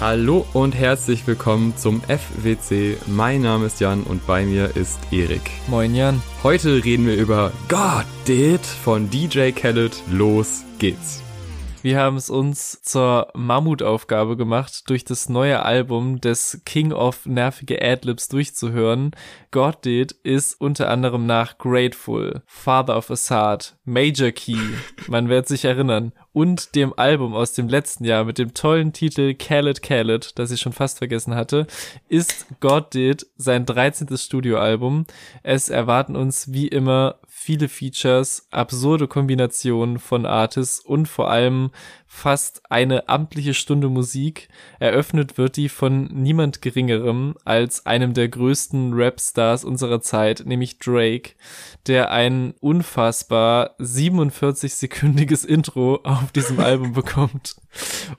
Hallo und herzlich willkommen zum FWC. Mein Name ist Jan und bei mir ist Erik. Moin Jan. Heute reden wir über God Did von DJ Khaled. Los geht's. Wir haben es uns zur Mammutaufgabe gemacht, durch das neue Album des King of nervige Adlibs durchzuhören. God Did ist unter anderem nach Grateful, Father of Assad, Major Key, man wird sich erinnern, und dem Album aus dem letzten Jahr mit dem tollen Titel Khaled Khaled, das ich schon fast vergessen hatte, ist God Did sein 13. Studioalbum. Es erwarten uns wie immer viele Features, absurde Kombinationen von Artists und vor allem fast eine amtliche Stunde Musik. Eröffnet wird die von niemand geringerem als einem der größten Rap-Stars unserer Zeit, nämlich Drake, der ein unfassbar 47-sekündiges Intro auf diesem Album bekommt.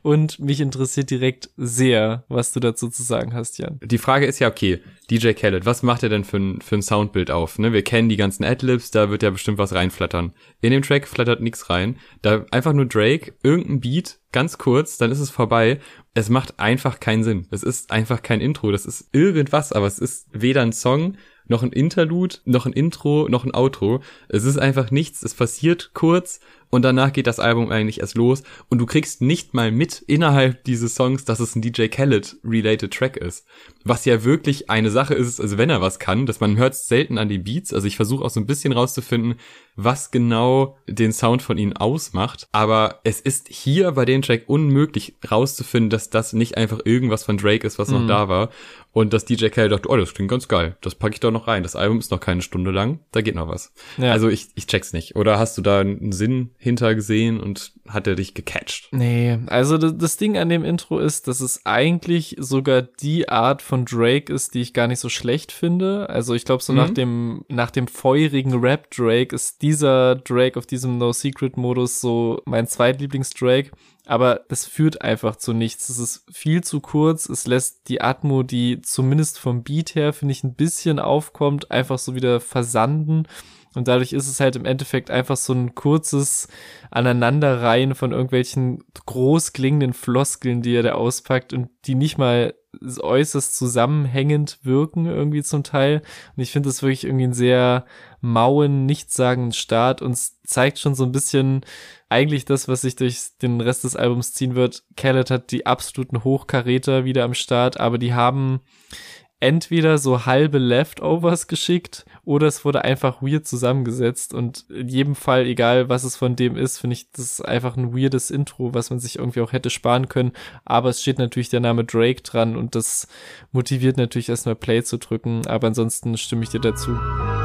Und mich interessiert direkt sehr, was du dazu zu sagen hast, Jan. Die Frage ist ja, okay, DJ Khaled, was macht er denn für ein, für ein Soundbild auf? Ne? Wir kennen die ganzen Adlibs, da wird ja bestimmt was reinflattern. In dem Track flattert nichts rein. Da einfach nur Drake, irgendein Beat, ganz kurz, dann ist es vorbei. Es macht einfach keinen Sinn. Es ist einfach kein Intro. Das ist irgendwas, aber es ist weder ein Song, noch ein Interlude, noch ein Intro, noch ein Outro. Es ist einfach nichts. Es passiert kurz und danach geht das Album eigentlich erst los und du kriegst nicht mal mit innerhalb dieses Songs, dass es ein DJ Khaled related Track ist. Was ja wirklich eine Sache ist, also wenn er was kann, dass man hört selten an den Beats, also ich versuche auch so ein bisschen rauszufinden, was genau den Sound von ihnen ausmacht, aber es ist hier bei dem Track unmöglich rauszufinden, dass das nicht einfach irgendwas von Drake ist, was noch mhm. da war und dass DJ Khaled dachte, oh, das klingt ganz geil, das packe ich doch noch rein. Das Album ist noch keine Stunde lang, da geht noch was. Ja. Also ich, ich check's nicht. Oder hast du da einen Sinn hinter gesehen und hat er dich gecatcht? Nee, also das Ding an dem Intro ist, dass es eigentlich sogar die Art von Drake ist, die ich gar nicht so schlecht finde. Also ich glaube, so mhm. nach dem, nach dem feurigen Rap Drake ist dieser Drake auf diesem No Secret Modus so mein zweitlieblings-Drake aber das führt einfach zu nichts. Es ist viel zu kurz. Es lässt die Atmo, die zumindest vom Beat her, finde ich, ein bisschen aufkommt, einfach so wieder versanden. Und dadurch ist es halt im Endeffekt einfach so ein kurzes Aneinanderreihen von irgendwelchen groß klingenden Floskeln, die er da auspackt und die nicht mal äußerst zusammenhängend wirken irgendwie zum Teil. Und ich finde das wirklich irgendwie ein sehr mauen, nichtssagenden Start und es zeigt schon so ein bisschen eigentlich das, was sich durch den Rest des Albums ziehen wird. Khaled hat die absoluten Hochkaräter wieder am Start, aber die haben entweder so halbe Leftovers geschickt oder es wurde einfach weird zusammengesetzt und in jedem Fall, egal was es von dem ist, finde ich, das ist einfach ein weirdes Intro, was man sich irgendwie auch hätte sparen können, aber es steht natürlich der Name Drake dran und das motiviert natürlich erstmal Play zu drücken, aber ansonsten stimme ich dir dazu.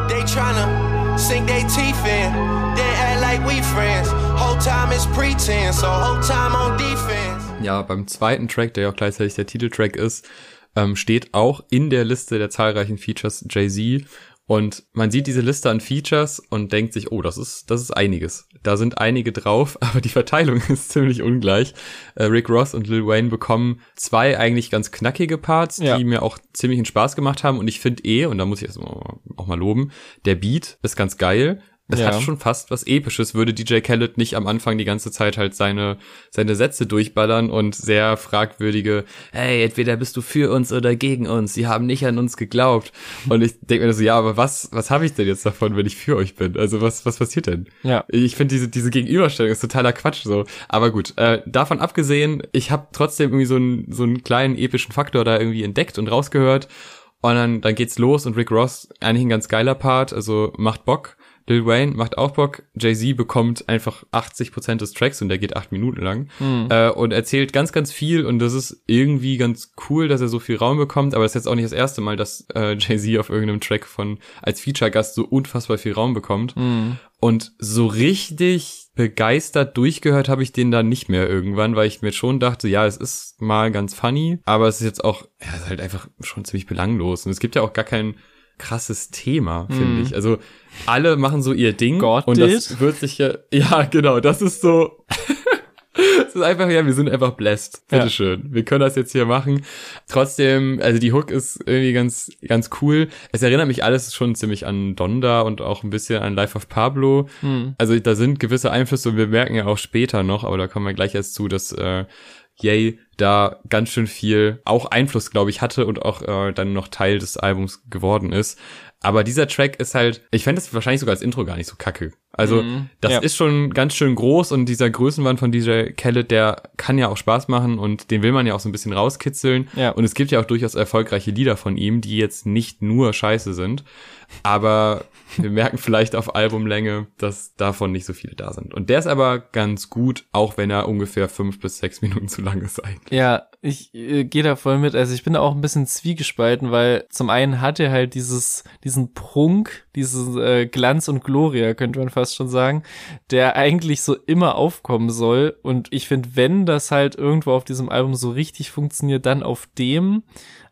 They tryna sink their teeth in, then act like we friends. Whole time is pretense, so whole time on defense. Ja, beim zweiten Track, der ja auch gleichzeitig der Titeltrack ist, ähm, steht auch in der Liste der zahlreichen Features Jay-Z. Und man sieht diese Liste an Features und denkt sich, oh, das ist, das ist einiges. Da sind einige drauf, aber die Verteilung ist ziemlich ungleich. Äh, Rick Ross und Lil Wayne bekommen zwei eigentlich ganz knackige Parts, ja. die mir auch ziemlichen Spaß gemacht haben. Und ich finde eh, und da muss ich erst auch mal loben, der Beat ist ganz geil. Es ja. hat schon fast was Episches, würde DJ Khaled nicht am Anfang die ganze Zeit halt seine, seine Sätze durchballern und sehr fragwürdige, hey, entweder bist du für uns oder gegen uns, sie haben nicht an uns geglaubt. Und ich denke mir so, ja, aber was, was habe ich denn jetzt davon, wenn ich für euch bin? Also was, was passiert denn? Ja. Ich finde diese, diese Gegenüberstellung ist totaler Quatsch so. Aber gut, äh, davon abgesehen, ich habe trotzdem irgendwie so einen, so einen kleinen epischen Faktor da irgendwie entdeckt und rausgehört. Und dann, dann geht's los und Rick Ross, eigentlich ein ganz geiler Part, also macht Bock. Lil Wayne macht auch Bock. Jay-Z bekommt einfach 80% des Tracks und der geht acht Minuten lang. Mhm. Äh, und erzählt ganz, ganz viel und das ist irgendwie ganz cool, dass er so viel Raum bekommt, aber es ist jetzt auch nicht das erste Mal, dass äh, Jay-Z auf irgendeinem Track von als Feature-Gast so unfassbar viel Raum bekommt. Mhm. Und so richtig begeistert durchgehört habe ich den dann nicht mehr irgendwann, weil ich mir schon dachte, ja, es ist mal ganz funny, aber es ist jetzt auch, ja, es ist halt einfach schon ziemlich belanglos. Und es gibt ja auch gar keinen krasses Thema, finde mm. ich. Also alle machen so ihr Ding God und did. das wird sich ja, ja genau, das ist so, es ist einfach, ja, wir sind einfach blessed. Bitteschön. Ja. Wir können das jetzt hier machen. Trotzdem, also die Hook ist irgendwie ganz, ganz cool. Es erinnert mich alles schon ziemlich an Donda und auch ein bisschen an Life of Pablo. Hm. Also da sind gewisse Einflüsse und wir merken ja auch später noch, aber da kommen wir gleich erst zu, dass äh, Yay da ganz schön viel auch Einfluss, glaube ich, hatte und auch äh, dann noch Teil des Albums geworden ist. Aber dieser Track ist halt, ich fände das wahrscheinlich sogar als Intro gar nicht so kacke. Also mm, das ja. ist schon ganz schön groß und dieser Größenwand von DJ Khaled, der kann ja auch Spaß machen und den will man ja auch so ein bisschen rauskitzeln. Ja. Und es gibt ja auch durchaus erfolgreiche Lieder von ihm, die jetzt nicht nur scheiße sind. Aber wir merken vielleicht auf Albumlänge, dass davon nicht so viele da sind. Und der ist aber ganz gut, auch wenn er ungefähr fünf bis sechs Minuten zu lang ist eigentlich. Ja, ich äh, gehe da voll mit. Also ich bin da auch ein bisschen zwiegespalten, weil zum einen hat er halt dieses, diesen Prunk, diesen äh, Glanz und Gloria, könnte man fast schon sagen, der eigentlich so immer aufkommen soll. Und ich finde, wenn das halt irgendwo auf diesem Album so richtig funktioniert, dann auf dem.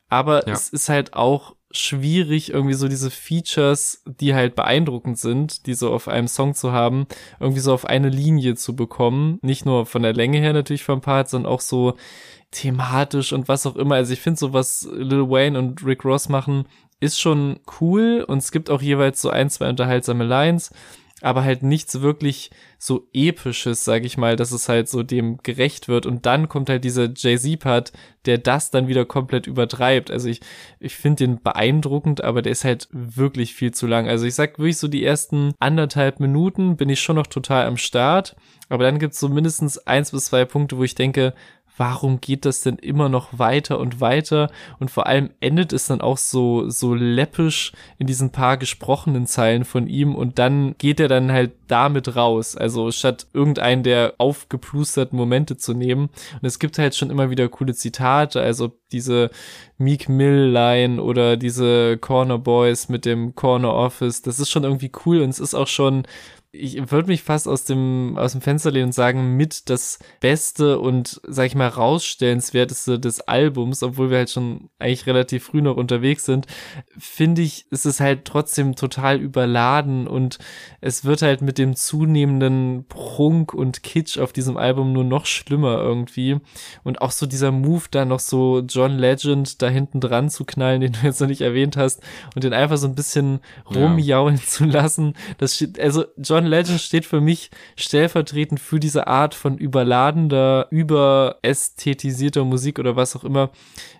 Aber ja. es ist halt auch schwierig, irgendwie so diese Features, die halt beeindruckend sind, die so auf einem Song zu haben, irgendwie so auf eine Linie zu bekommen. Nicht nur von der Länge her natürlich vom Part, sondern auch so thematisch und was auch immer. Also ich finde so, was Lil Wayne und Rick Ross machen, ist schon cool und es gibt auch jeweils so ein, zwei unterhaltsame Lines aber halt nichts wirklich so episches, sag ich mal, dass es halt so dem gerecht wird. Und dann kommt halt dieser Jay-Z-Part, der das dann wieder komplett übertreibt. Also ich, ich finde den beeindruckend, aber der ist halt wirklich viel zu lang. Also ich sag wirklich so die ersten anderthalb Minuten bin ich schon noch total am Start. Aber dann gibt's so mindestens eins bis zwei Punkte, wo ich denke, warum geht das denn immer noch weiter und weiter? Und vor allem endet es dann auch so, so läppisch in diesen paar gesprochenen Zeilen von ihm und dann geht er dann halt damit raus. Also statt irgendeinen der aufgeplusterten Momente zu nehmen. Und es gibt halt schon immer wieder coole Zitate, also diese Meek Mill Line oder diese Corner Boys mit dem Corner Office. Das ist schon irgendwie cool und es ist auch schon ich würde mich fast aus dem, aus dem Fenster lehnen und sagen, mit das Beste und, sag ich mal, rausstellenswerteste des Albums, obwohl wir halt schon eigentlich relativ früh noch unterwegs sind, finde ich, ist es halt trotzdem total überladen und es wird halt mit dem zunehmenden Prunk und Kitsch auf diesem Album nur noch schlimmer irgendwie. Und auch so dieser Move da noch so John Legend da hinten dran zu knallen, den du jetzt noch nicht erwähnt hast, und den einfach so ein bisschen rumjaulen ja. zu lassen. Das, also John John Legend steht für mich stellvertretend für diese Art von überladender, überästhetisierter Musik oder was auch immer,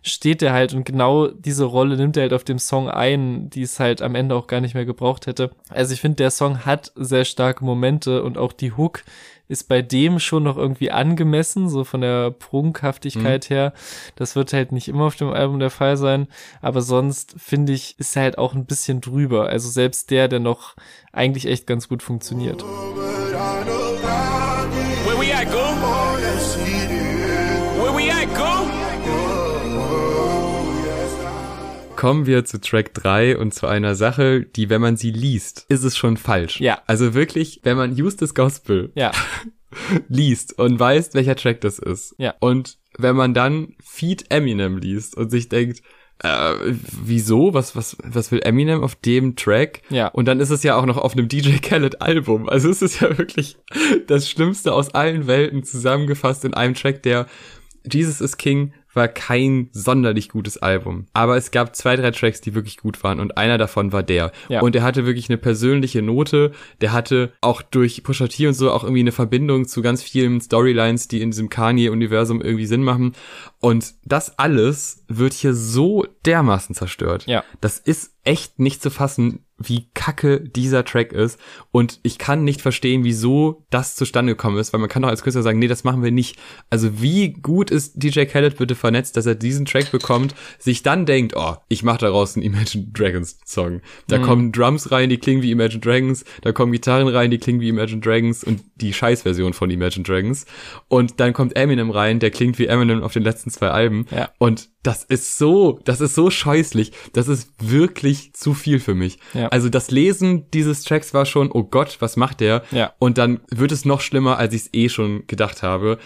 steht er halt und genau diese Rolle nimmt er halt auf dem Song ein, die es halt am Ende auch gar nicht mehr gebraucht hätte. Also ich finde, der Song hat sehr starke Momente und auch die Hook ist bei dem schon noch irgendwie angemessen, so von der Prunkhaftigkeit mhm. her. Das wird halt nicht immer auf dem Album der Fall sein, aber sonst finde ich, ist er halt auch ein bisschen drüber. Also selbst der, der noch eigentlich echt ganz gut funktioniert. Where kommen wir zu Track 3 und zu einer Sache, die, wenn man sie liest, ist es schon falsch. Ja. Also wirklich, wenn man Justus Gospel ja. liest und weiß, welcher Track das ist. Ja. Und wenn man dann Feed Eminem liest und sich denkt, äh, wieso? Was, was, was will Eminem auf dem Track? Ja. Und dann ist es ja auch noch auf einem DJ Khaled Album. Also es ist ja wirklich das Schlimmste aus allen Welten zusammengefasst in einem Track, der Jesus is King war kein sonderlich gutes Album. Aber es gab zwei, drei Tracks, die wirklich gut waren und einer davon war der. Ja. Und er hatte wirklich eine persönliche Note. Der hatte auch durch Pusha T und so auch irgendwie eine Verbindung zu ganz vielen Storylines, die in diesem Kanye-Universum irgendwie Sinn machen. Und das alles wird hier so dermaßen zerstört. Ja. Das ist echt nicht zu fassen, wie kacke dieser Track ist. Und ich kann nicht verstehen, wieso das zustande gekommen ist, weil man kann doch als Künstler sagen, nee, das machen wir nicht. Also wie gut ist DJ Khaled bitte vernetzt, dass er diesen Track bekommt, sich dann denkt, oh, ich mache daraus einen Imagine Dragons Song. Da mhm. kommen Drums rein, die klingen wie Imagine Dragons, da kommen Gitarren rein, die klingen wie Imagine Dragons und die Scheißversion von Imagine Dragons. Und dann kommt Eminem rein, der klingt wie Eminem auf den letzten zwei Alben. Ja. Und das ist so, das ist so scheußlich. Das ist wirklich zu viel für mich. Ja. Also das Lesen dieses Tracks war schon, oh Gott, was macht der? Ja. Und dann wird es noch schlimmer, als ich es eh schon gedacht habe.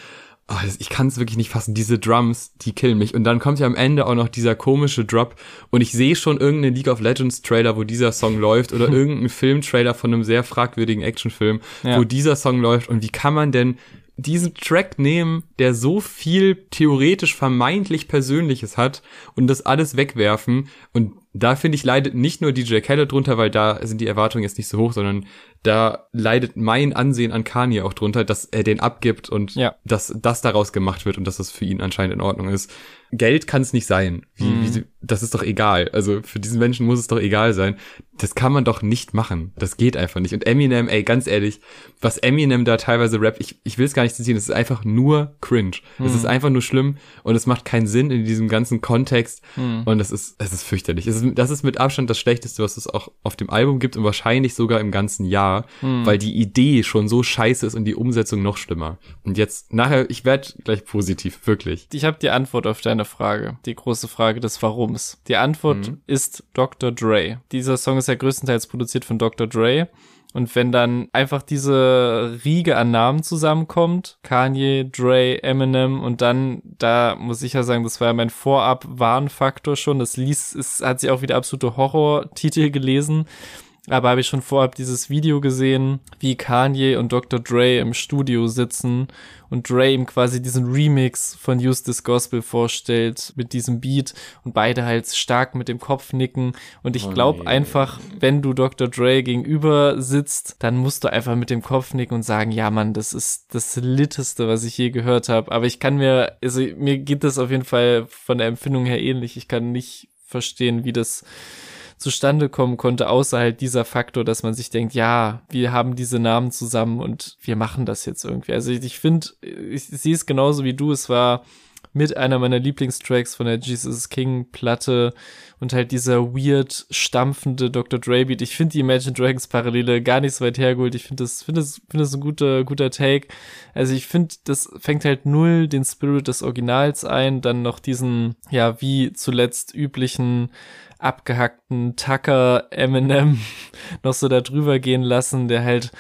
Oh, ich kann es wirklich nicht fassen. Diese Drums, die killen mich. Und dann kommt ja am Ende auch noch dieser komische Drop. Und ich sehe schon irgendeinen League of Legends Trailer, wo dieser Song läuft. Oder irgendeinen Filmtrailer von einem sehr fragwürdigen Actionfilm, ja. wo dieser Song läuft. Und wie kann man denn diesen Track nehmen, der so viel theoretisch vermeintlich Persönliches hat und das alles wegwerfen. Und da finde ich leidet nicht nur DJ Khaled drunter, weil da sind die Erwartungen jetzt nicht so hoch, sondern da leidet mein Ansehen an Kanye auch drunter, dass er den abgibt und Ja. dass das daraus gemacht wird und dass das für ihn anscheinend in Ordnung ist. Geld kann es nicht sein. Wie, Mhm. wie das ist doch egal. Also für diesen Menschen muss es doch egal sein. Das kann man doch nicht machen. Das geht einfach nicht. Und Eminem, ey, ganz ehrlich, was Eminem da teilweise rappt, ich, ich will es gar nicht zitieren, es ist einfach nur cringe. Es Mhm. ist einfach nur schlimm und es macht keinen Sinn in diesem ganzen Kontext. Mhm. Und es ist, es ist fürchterlich. Es ist, das ist mit Abstand das Schlechteste, was es auch auf dem Album gibt und wahrscheinlich sogar im ganzen Jahr, Mhm. weil die Idee schon so scheiße ist und die Umsetzung noch schlimmer. Und jetzt, nachher, ich werde gleich positiv, wirklich. Ich habe die Antwort auf deine Frage, die große Frage des Warums. Die Antwort Mhm. ist Dr. Dre. Dieser Song ist ja größtenteils produziert von Dr. Dre. Und wenn dann einfach diese Riege an Namen zusammenkommt, Kanye, Dre, Eminem und dann, da muss ich ja sagen, das war ja mein Vorab-Warnfaktor schon. Das ließ, es hat sich auch wieder absolute Horror-Titel gelesen. Aber habe ich schon vorab dieses Video gesehen, wie Kanye und Dr. Dre im Studio sitzen und Dre ihm quasi diesen Remix von Use This Gospel vorstellt mit diesem Beat und beide halt stark mit dem Kopf nicken. Und ich Oh glaube nee. einfach, wenn du Dr. Dre gegenüber sitzt, dann musst du einfach mit dem Kopf nicken und sagen, ja Mann, das ist das Litteste, was ich je gehört habe. Aber ich kann mir, also mir geht das auf jeden Fall von der Empfindung her ähnlich. Ich kann nicht verstehen, wie das zustande kommen konnte, außer halt dieser Faktor, dass man sich denkt, ja, wir haben diese Namen zusammen und wir machen das jetzt irgendwie. Also ich, ich finde, ich sehe es genauso wie du, es war mit einer meiner Lieblingstracks von der Jesus King Platte und halt dieser weird stampfende Dr. Dre Beat. Ich finde die Imagine Dragons Parallele gar nicht so weit hergeholt. Ich finde das, finde das, finde das ein guter, guter Take. Also ich finde, das fängt halt null den Spirit des Originals ein, dann noch diesen, ja, wie zuletzt üblichen abgehackten Tucker Eminem noch so da drüber gehen lassen, der halt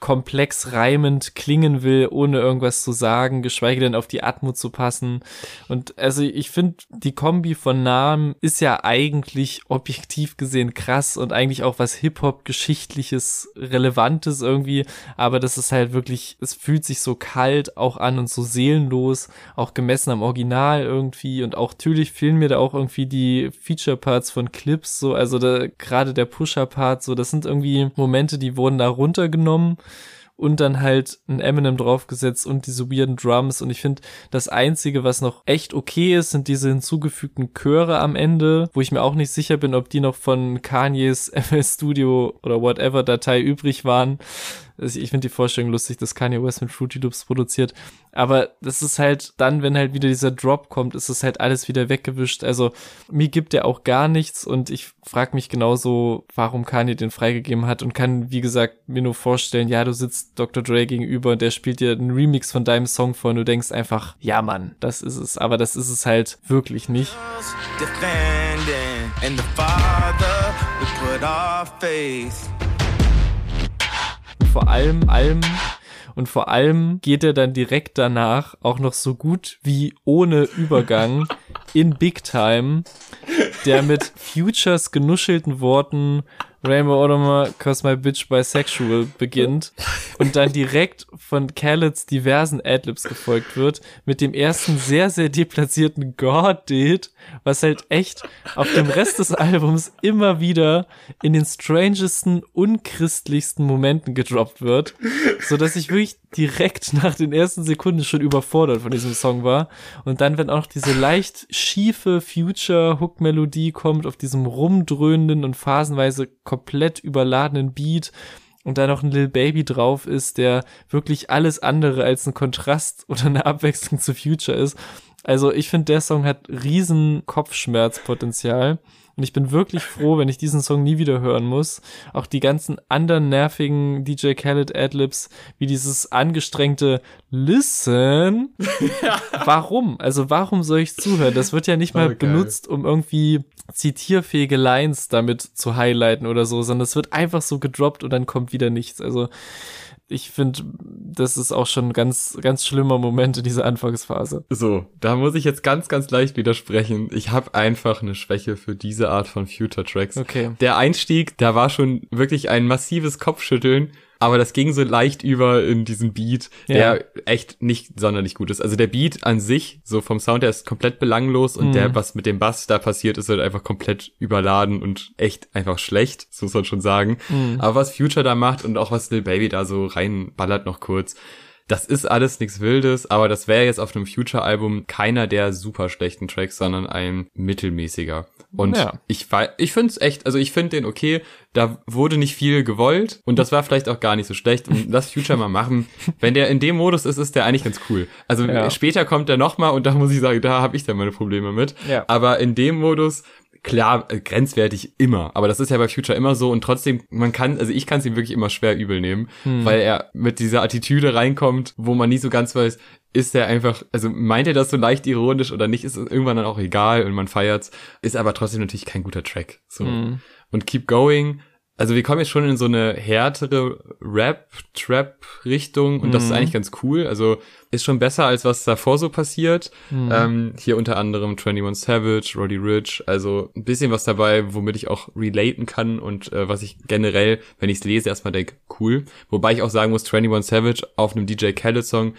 komplex reimend klingen will, ohne irgendwas zu sagen, geschweige denn auf die Atmo zu passen. Und also ich finde, die Kombi von Namen ist ja eigentlich objektiv gesehen krass und eigentlich auch was Hip-Hop-Geschichtliches, Relevantes irgendwie, aber das ist halt wirklich, es fühlt sich so kalt auch an und so seelenlos, auch gemessen am Original irgendwie und auch natürlich fehlen mir da auch irgendwie die Feature-Parts von Clips, so, also da, gerade der Pusher-Part, so, das sind irgendwie Momente, die wurden da runtergenommen und dann halt ein Eminem draufgesetzt und diese weirden Drums und ich finde, das einzige, was noch echt okay ist, sind diese hinzugefügten Chöre am Ende, wo ich mir auch nicht sicher bin, ob die noch von Kanyes FL Studio oder whatever Datei übrig waren. Ich finde die Vorstellung lustig, dass Kanye West mit Fruity Loops produziert. Aber das ist halt dann, wenn halt wieder dieser Drop kommt, ist es halt alles wieder weggewischt. Also mir gibt er auch gar nichts und ich frage mich genauso, warum Kanye den freigegeben hat und kann, wie gesagt, mir nur vorstellen, ja, du sitzt Dr. Dre gegenüber und der spielt dir einen Remix von deinem Song vor und du denkst einfach, ja Mann, das ist es. Aber das ist es halt wirklich nicht. defending. And the Father, we put our faith. Vor allem, allem, und vor allem geht er dann direkt danach auch noch so gut wie ohne Übergang in Big Time, der mit Futures genuschelten Worten Rainbow Odomer, cause my bitch bisexual beginnt und dann direkt von Khaleds diversen Adlibs gefolgt wird mit dem ersten sehr, sehr deplatzierten God-Date, was halt echt auf dem Rest des Albums immer wieder in den strangesten, unchristlichsten Momenten gedroppt wird, so dass ich wirklich direkt nach den ersten Sekunden schon überfordert von diesem Song war. Und dann, wenn auch diese leicht schiefe Future-Hook-Melodie kommt, auf diesem rumdröhnenden und phasenweise komplett überladenen Beat, und da noch ein Lil Baby drauf ist, der wirklich alles andere als ein Kontrast oder eine Abwechslung zu Future ist. Also ich finde, der Song hat riesen Kopfschmerzpotenzial. Und ich bin wirklich froh, wenn ich diesen Song nie wieder hören muss. Auch die ganzen anderen nervigen DJ Khaled Adlibs, wie dieses angestrengte Listen. Warum? Also warum soll ich zuhören? Das wird ja nicht mal Oh, benutzt, um irgendwie zitierfähige Lines damit zu highlighten oder so, sondern es wird einfach so gedroppt und dann kommt wieder nichts. Also ich finde, das ist auch schon ein ganz, ganz schlimmer Moment in dieser Anfangsphase. So, da muss ich jetzt ganz, ganz leicht widersprechen. Ich habe einfach eine Schwäche für diese Art von Future-Tracks. Okay. Der Einstieg, da war schon wirklich ein massives Kopfschütteln, aber das ging so leicht über in diesen Beat, der Ja. echt nicht sonderlich gut ist. Also der Beat an sich, so vom Sound, der ist komplett belanglos und Mhm. der, was mit dem Bass da passiert, ist halt einfach komplett überladen und echt einfach schlecht, das muss man schon sagen. Mhm. Aber was Future da macht und auch was Lil Baby da so reinballert noch kurz, das ist alles nichts Wildes, aber das wäre jetzt auf einem Future-Album keiner der super schlechten Tracks, sondern ein mittelmäßiger. Und Ja. ich ich finde es echt, also ich finde den okay, da wurde nicht viel gewollt und das war vielleicht auch gar nicht so schlecht und lass Future mal machen. Wenn der in dem Modus ist, ist der eigentlich ganz cool. Also Ja. später kommt der nochmal und da muss ich sagen, da habe ich dann meine Probleme mit. Ja. Aber in dem Modus klar, äh, grenzwertig immer. Aber das ist ja bei Future immer so und trotzdem, man kann, also ich kann es ihm wirklich immer schwer übel nehmen, Hm. weil er mit dieser Attitüde reinkommt, wo man nie so ganz weiß, ist er einfach, also meint er das so leicht ironisch oder nicht, ist es irgendwann dann auch egal und man feiert's, ist aber trotzdem natürlich kein guter Track. So. Mhm. Und Keep Going, also wir kommen jetzt schon in so eine härtere Rap-Trap-Richtung und das ist Mhm. eigentlich ganz cool. Also ist schon besser, als was davor so passiert. Mhm. Ähm, hier unter anderem 21 Savage, Roddy Rich, also ein bisschen was dabei, womit ich auch relaten kann und äh, was ich generell, wenn ich es lese, erstmal denke, cool. Wobei ich auch sagen muss, 21 Savage auf einem DJ Khaled-Song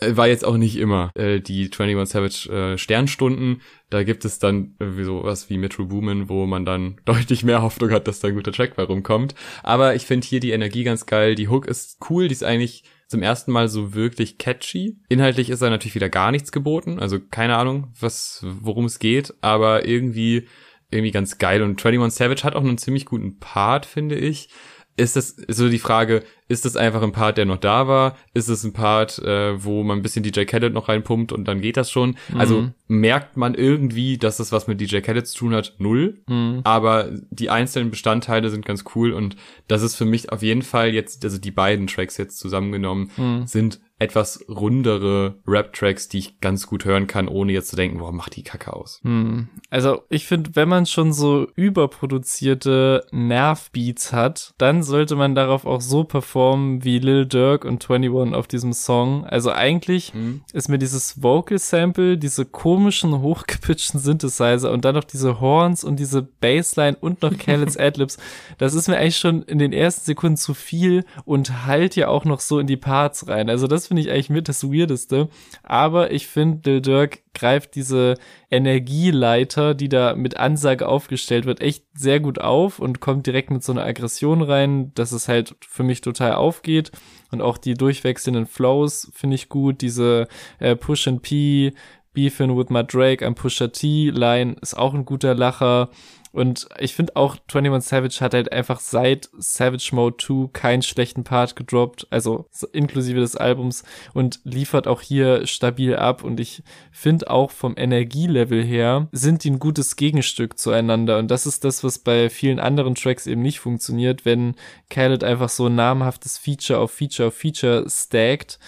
war jetzt auch nicht immer äh, die 21 Savage äh, Sternstunden. Da gibt es dann irgendwie sowas wie Metro Boomin, wo man dann deutlich mehr Hoffnung hat, dass da ein guter Track bei rumkommt. Aber ich finde hier die Energie ganz geil. Die Hook ist cool, die ist eigentlich zum ersten Mal so wirklich catchy. Inhaltlich ist da natürlich wieder gar nichts geboten. Also keine Ahnung, was, worum es geht, aber irgendwie, irgendwie ganz geil. Und 21 Savage hat auch einen ziemlich guten Part, finde ich. Ist das so die Frage, ist das einfach ein Part, der noch da war? Ist es ein Part, äh, wo man ein bisschen DJ Khaled noch reinpumpt und dann geht das schon? Also merkt man irgendwie, dass das was mit DJ Khaled zu tun hat? Null. Mhm. Aber die einzelnen Bestandteile sind ganz cool und das ist für mich auf jeden Fall jetzt, also die beiden Tracks jetzt zusammengenommen, Mhm. sind etwas rundere Rap-Tracks, die ich ganz gut hören kann, ohne jetzt zu denken, boah, mach die Kacke aus. Hm. Also ich finde, wenn man schon so überproduzierte Nervbeats hat, dann sollte man darauf auch so performen wie Lil Durk und 21 auf diesem Song. Also eigentlich Mhm. ist mir dieses Vocal Sample, diese komischen hochgepitchten Synthesizer und dann noch diese Horns und diese Bassline und noch Khaled's Adlibs, das ist mir eigentlich schon in den ersten Sekunden zu viel und halt ja auch noch so in die Parts rein. Also das finde ich eigentlich mit das Weirdeste. Aber ich finde, Lil Durk greift diese Energieleiter, die da mit Ansage aufgestellt wird, echt sehr gut auf und kommt direkt mit so einer Aggression rein, dass es halt für mich total aufgeht. Und auch die durchwechselnden Flows finde ich gut. Diese äh, Push and P, Beefin with my Drake, am Pusher T Line ist auch ein guter Lacher. Und ich finde auch 21 Savage hat halt einfach seit Savage Mode 2 keinen schlechten Part gedroppt, also inklusive des Albums und liefert auch hier stabil ab. Und ich finde auch vom Energielevel her sind die ein gutes Gegenstück zueinander. Und das ist das, was bei vielen anderen Tracks eben nicht funktioniert, wenn Khaled einfach so ein namhaftes Feature auf Feature auf Feature stackt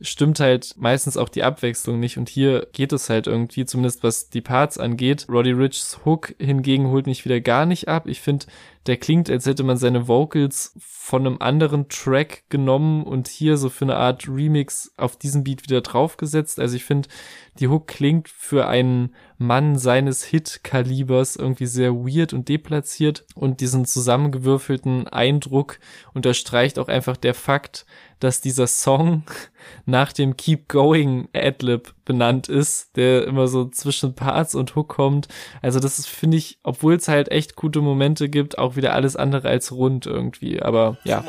stimmt halt meistens auch die Abwechslung nicht und hier geht es halt irgendwie, zumindest was die Parts angeht. Roddy Richs Hook hingegen holt mich wieder gar nicht ab. Ich finde, der klingt, als hätte man seine Vocals von einem anderen Track genommen und hier so für eine Art Remix auf diesen Beat wieder draufgesetzt. Also ich finde, die Hook klingt für einen Mann seines Hit-Kalibers irgendwie sehr weird und deplatziert und diesen zusammengewürfelten Eindruck unterstreicht auch einfach der Fakt, dass dieser Song nach dem Keep Going Adlib benannt ist, der immer so zwischen Parts und Hook kommt. Also das finde ich, obwohl es halt echt gute Momente gibt, auch wieder alles andere als rund irgendwie. Aber ja.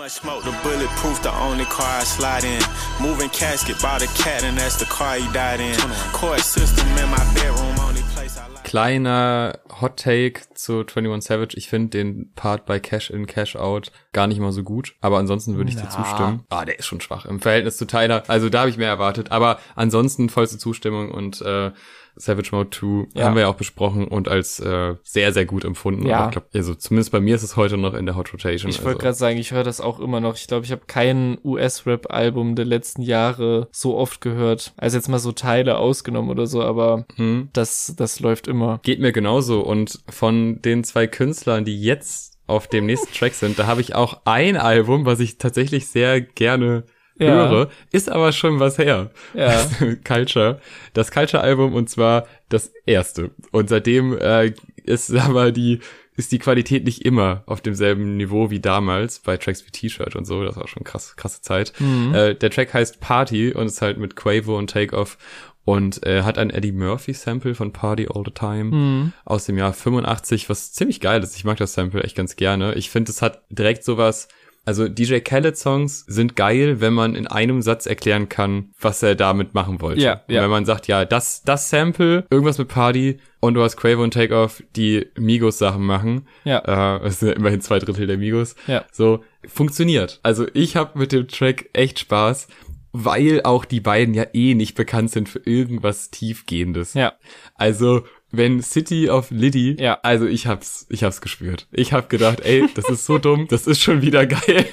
Kleiner Hot Take zu 21 Savage. Ich finde den Part bei Cash in, Cash out gar nicht mal so gut. Aber ansonsten würde ich dir Na. zustimmen. Ah, der ist schon schwach im Verhältnis zu Tyler. Also da habe ich mehr erwartet. Aber ansonsten vollste Zustimmung und äh, Savage Mode 2 Ja. haben wir ja auch besprochen und als äh, sehr, sehr gut empfunden. Ja. Glaub, also zumindest bei mir ist es heute noch in der Hot Rotation. Ich wollte also. gerade sagen, ich höre das auch immer noch. Ich glaube, ich habe kein US-Rap-Album der letzten Jahre so oft gehört. Also jetzt mal so Teile ausgenommen oder so, aber Hm. das, das läuft immer. Geht mir genauso. Und von den zwei Künstlern, die jetzt auf dem nächsten Track sind, da habe ich auch ein Album, was ich tatsächlich sehr gerne Ja. höre, ist aber schon was her. Ja. Culture. Das Culture-Album und zwar das erste. Und seitdem äh, ist aber die, ist die Qualität nicht immer auf demselben Niveau wie damals bei Tracks wie T-Shirt und so. Das war schon krass, krasse Zeit. Mhm. Äh, der Track heißt Party und ist halt mit Quavo und Takeoff und äh, hat ein Eddie Murphy Sample von Party All the Time Mhm. aus dem Jahr 85, was ziemlich geil ist. Ich mag das Sample echt ganz gerne. Ich finde, es hat direkt sowas. Also DJ Khaled Songs sind geil, wenn man in einem Satz erklären kann, was er damit machen wollte. Ja, Und ja. wenn man sagt, ja, das, das Sample, irgendwas mit Party und du hast Quavo und Takeoff, die Migos Sachen machen. Ja. Äh, es sind ja immerhin zwei Drittel der Migos. Ja. So, funktioniert. Also ich habe mit dem Track echt Spaß, weil auch die beiden ja eh nicht bekannt sind für irgendwas Tiefgehendes. Ja. Also, wenn City of Liddy, Ja. also ich hab's, ich hab's gespürt. Ich hab gedacht, ey, das ist so dumm, das ist schon wieder geil.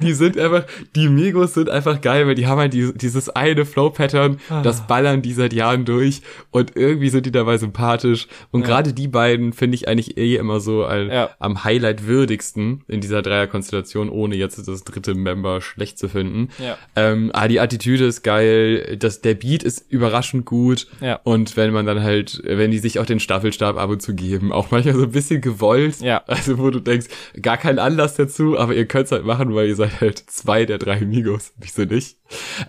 Die sind einfach, die Migos sind einfach geil, weil die haben halt die, dieses eine Flow-Pattern, Ah. das ballern die seit Jahren durch und irgendwie sind die dabei sympathisch. Und Ja. gerade die beiden finde ich eigentlich eh immer so al- Ja. am Highlight würdigsten in dieser Dreierkonstellation, ohne jetzt das dritte Member schlecht zu finden. Ja. Ähm, ah, die Attitüde ist geil, das, der Beat ist überraschend gut. Ja. Und wenn man dann halt, wenn die sich auch den Staffelstab ab und zu geben, auch manchmal so ein bisschen gewollt. Ja. Also wo du denkst, gar keinen Anlass dazu, aber ihr könnt's halt machen, weil ihr seid halt zwei der drei Migos, wieso nicht?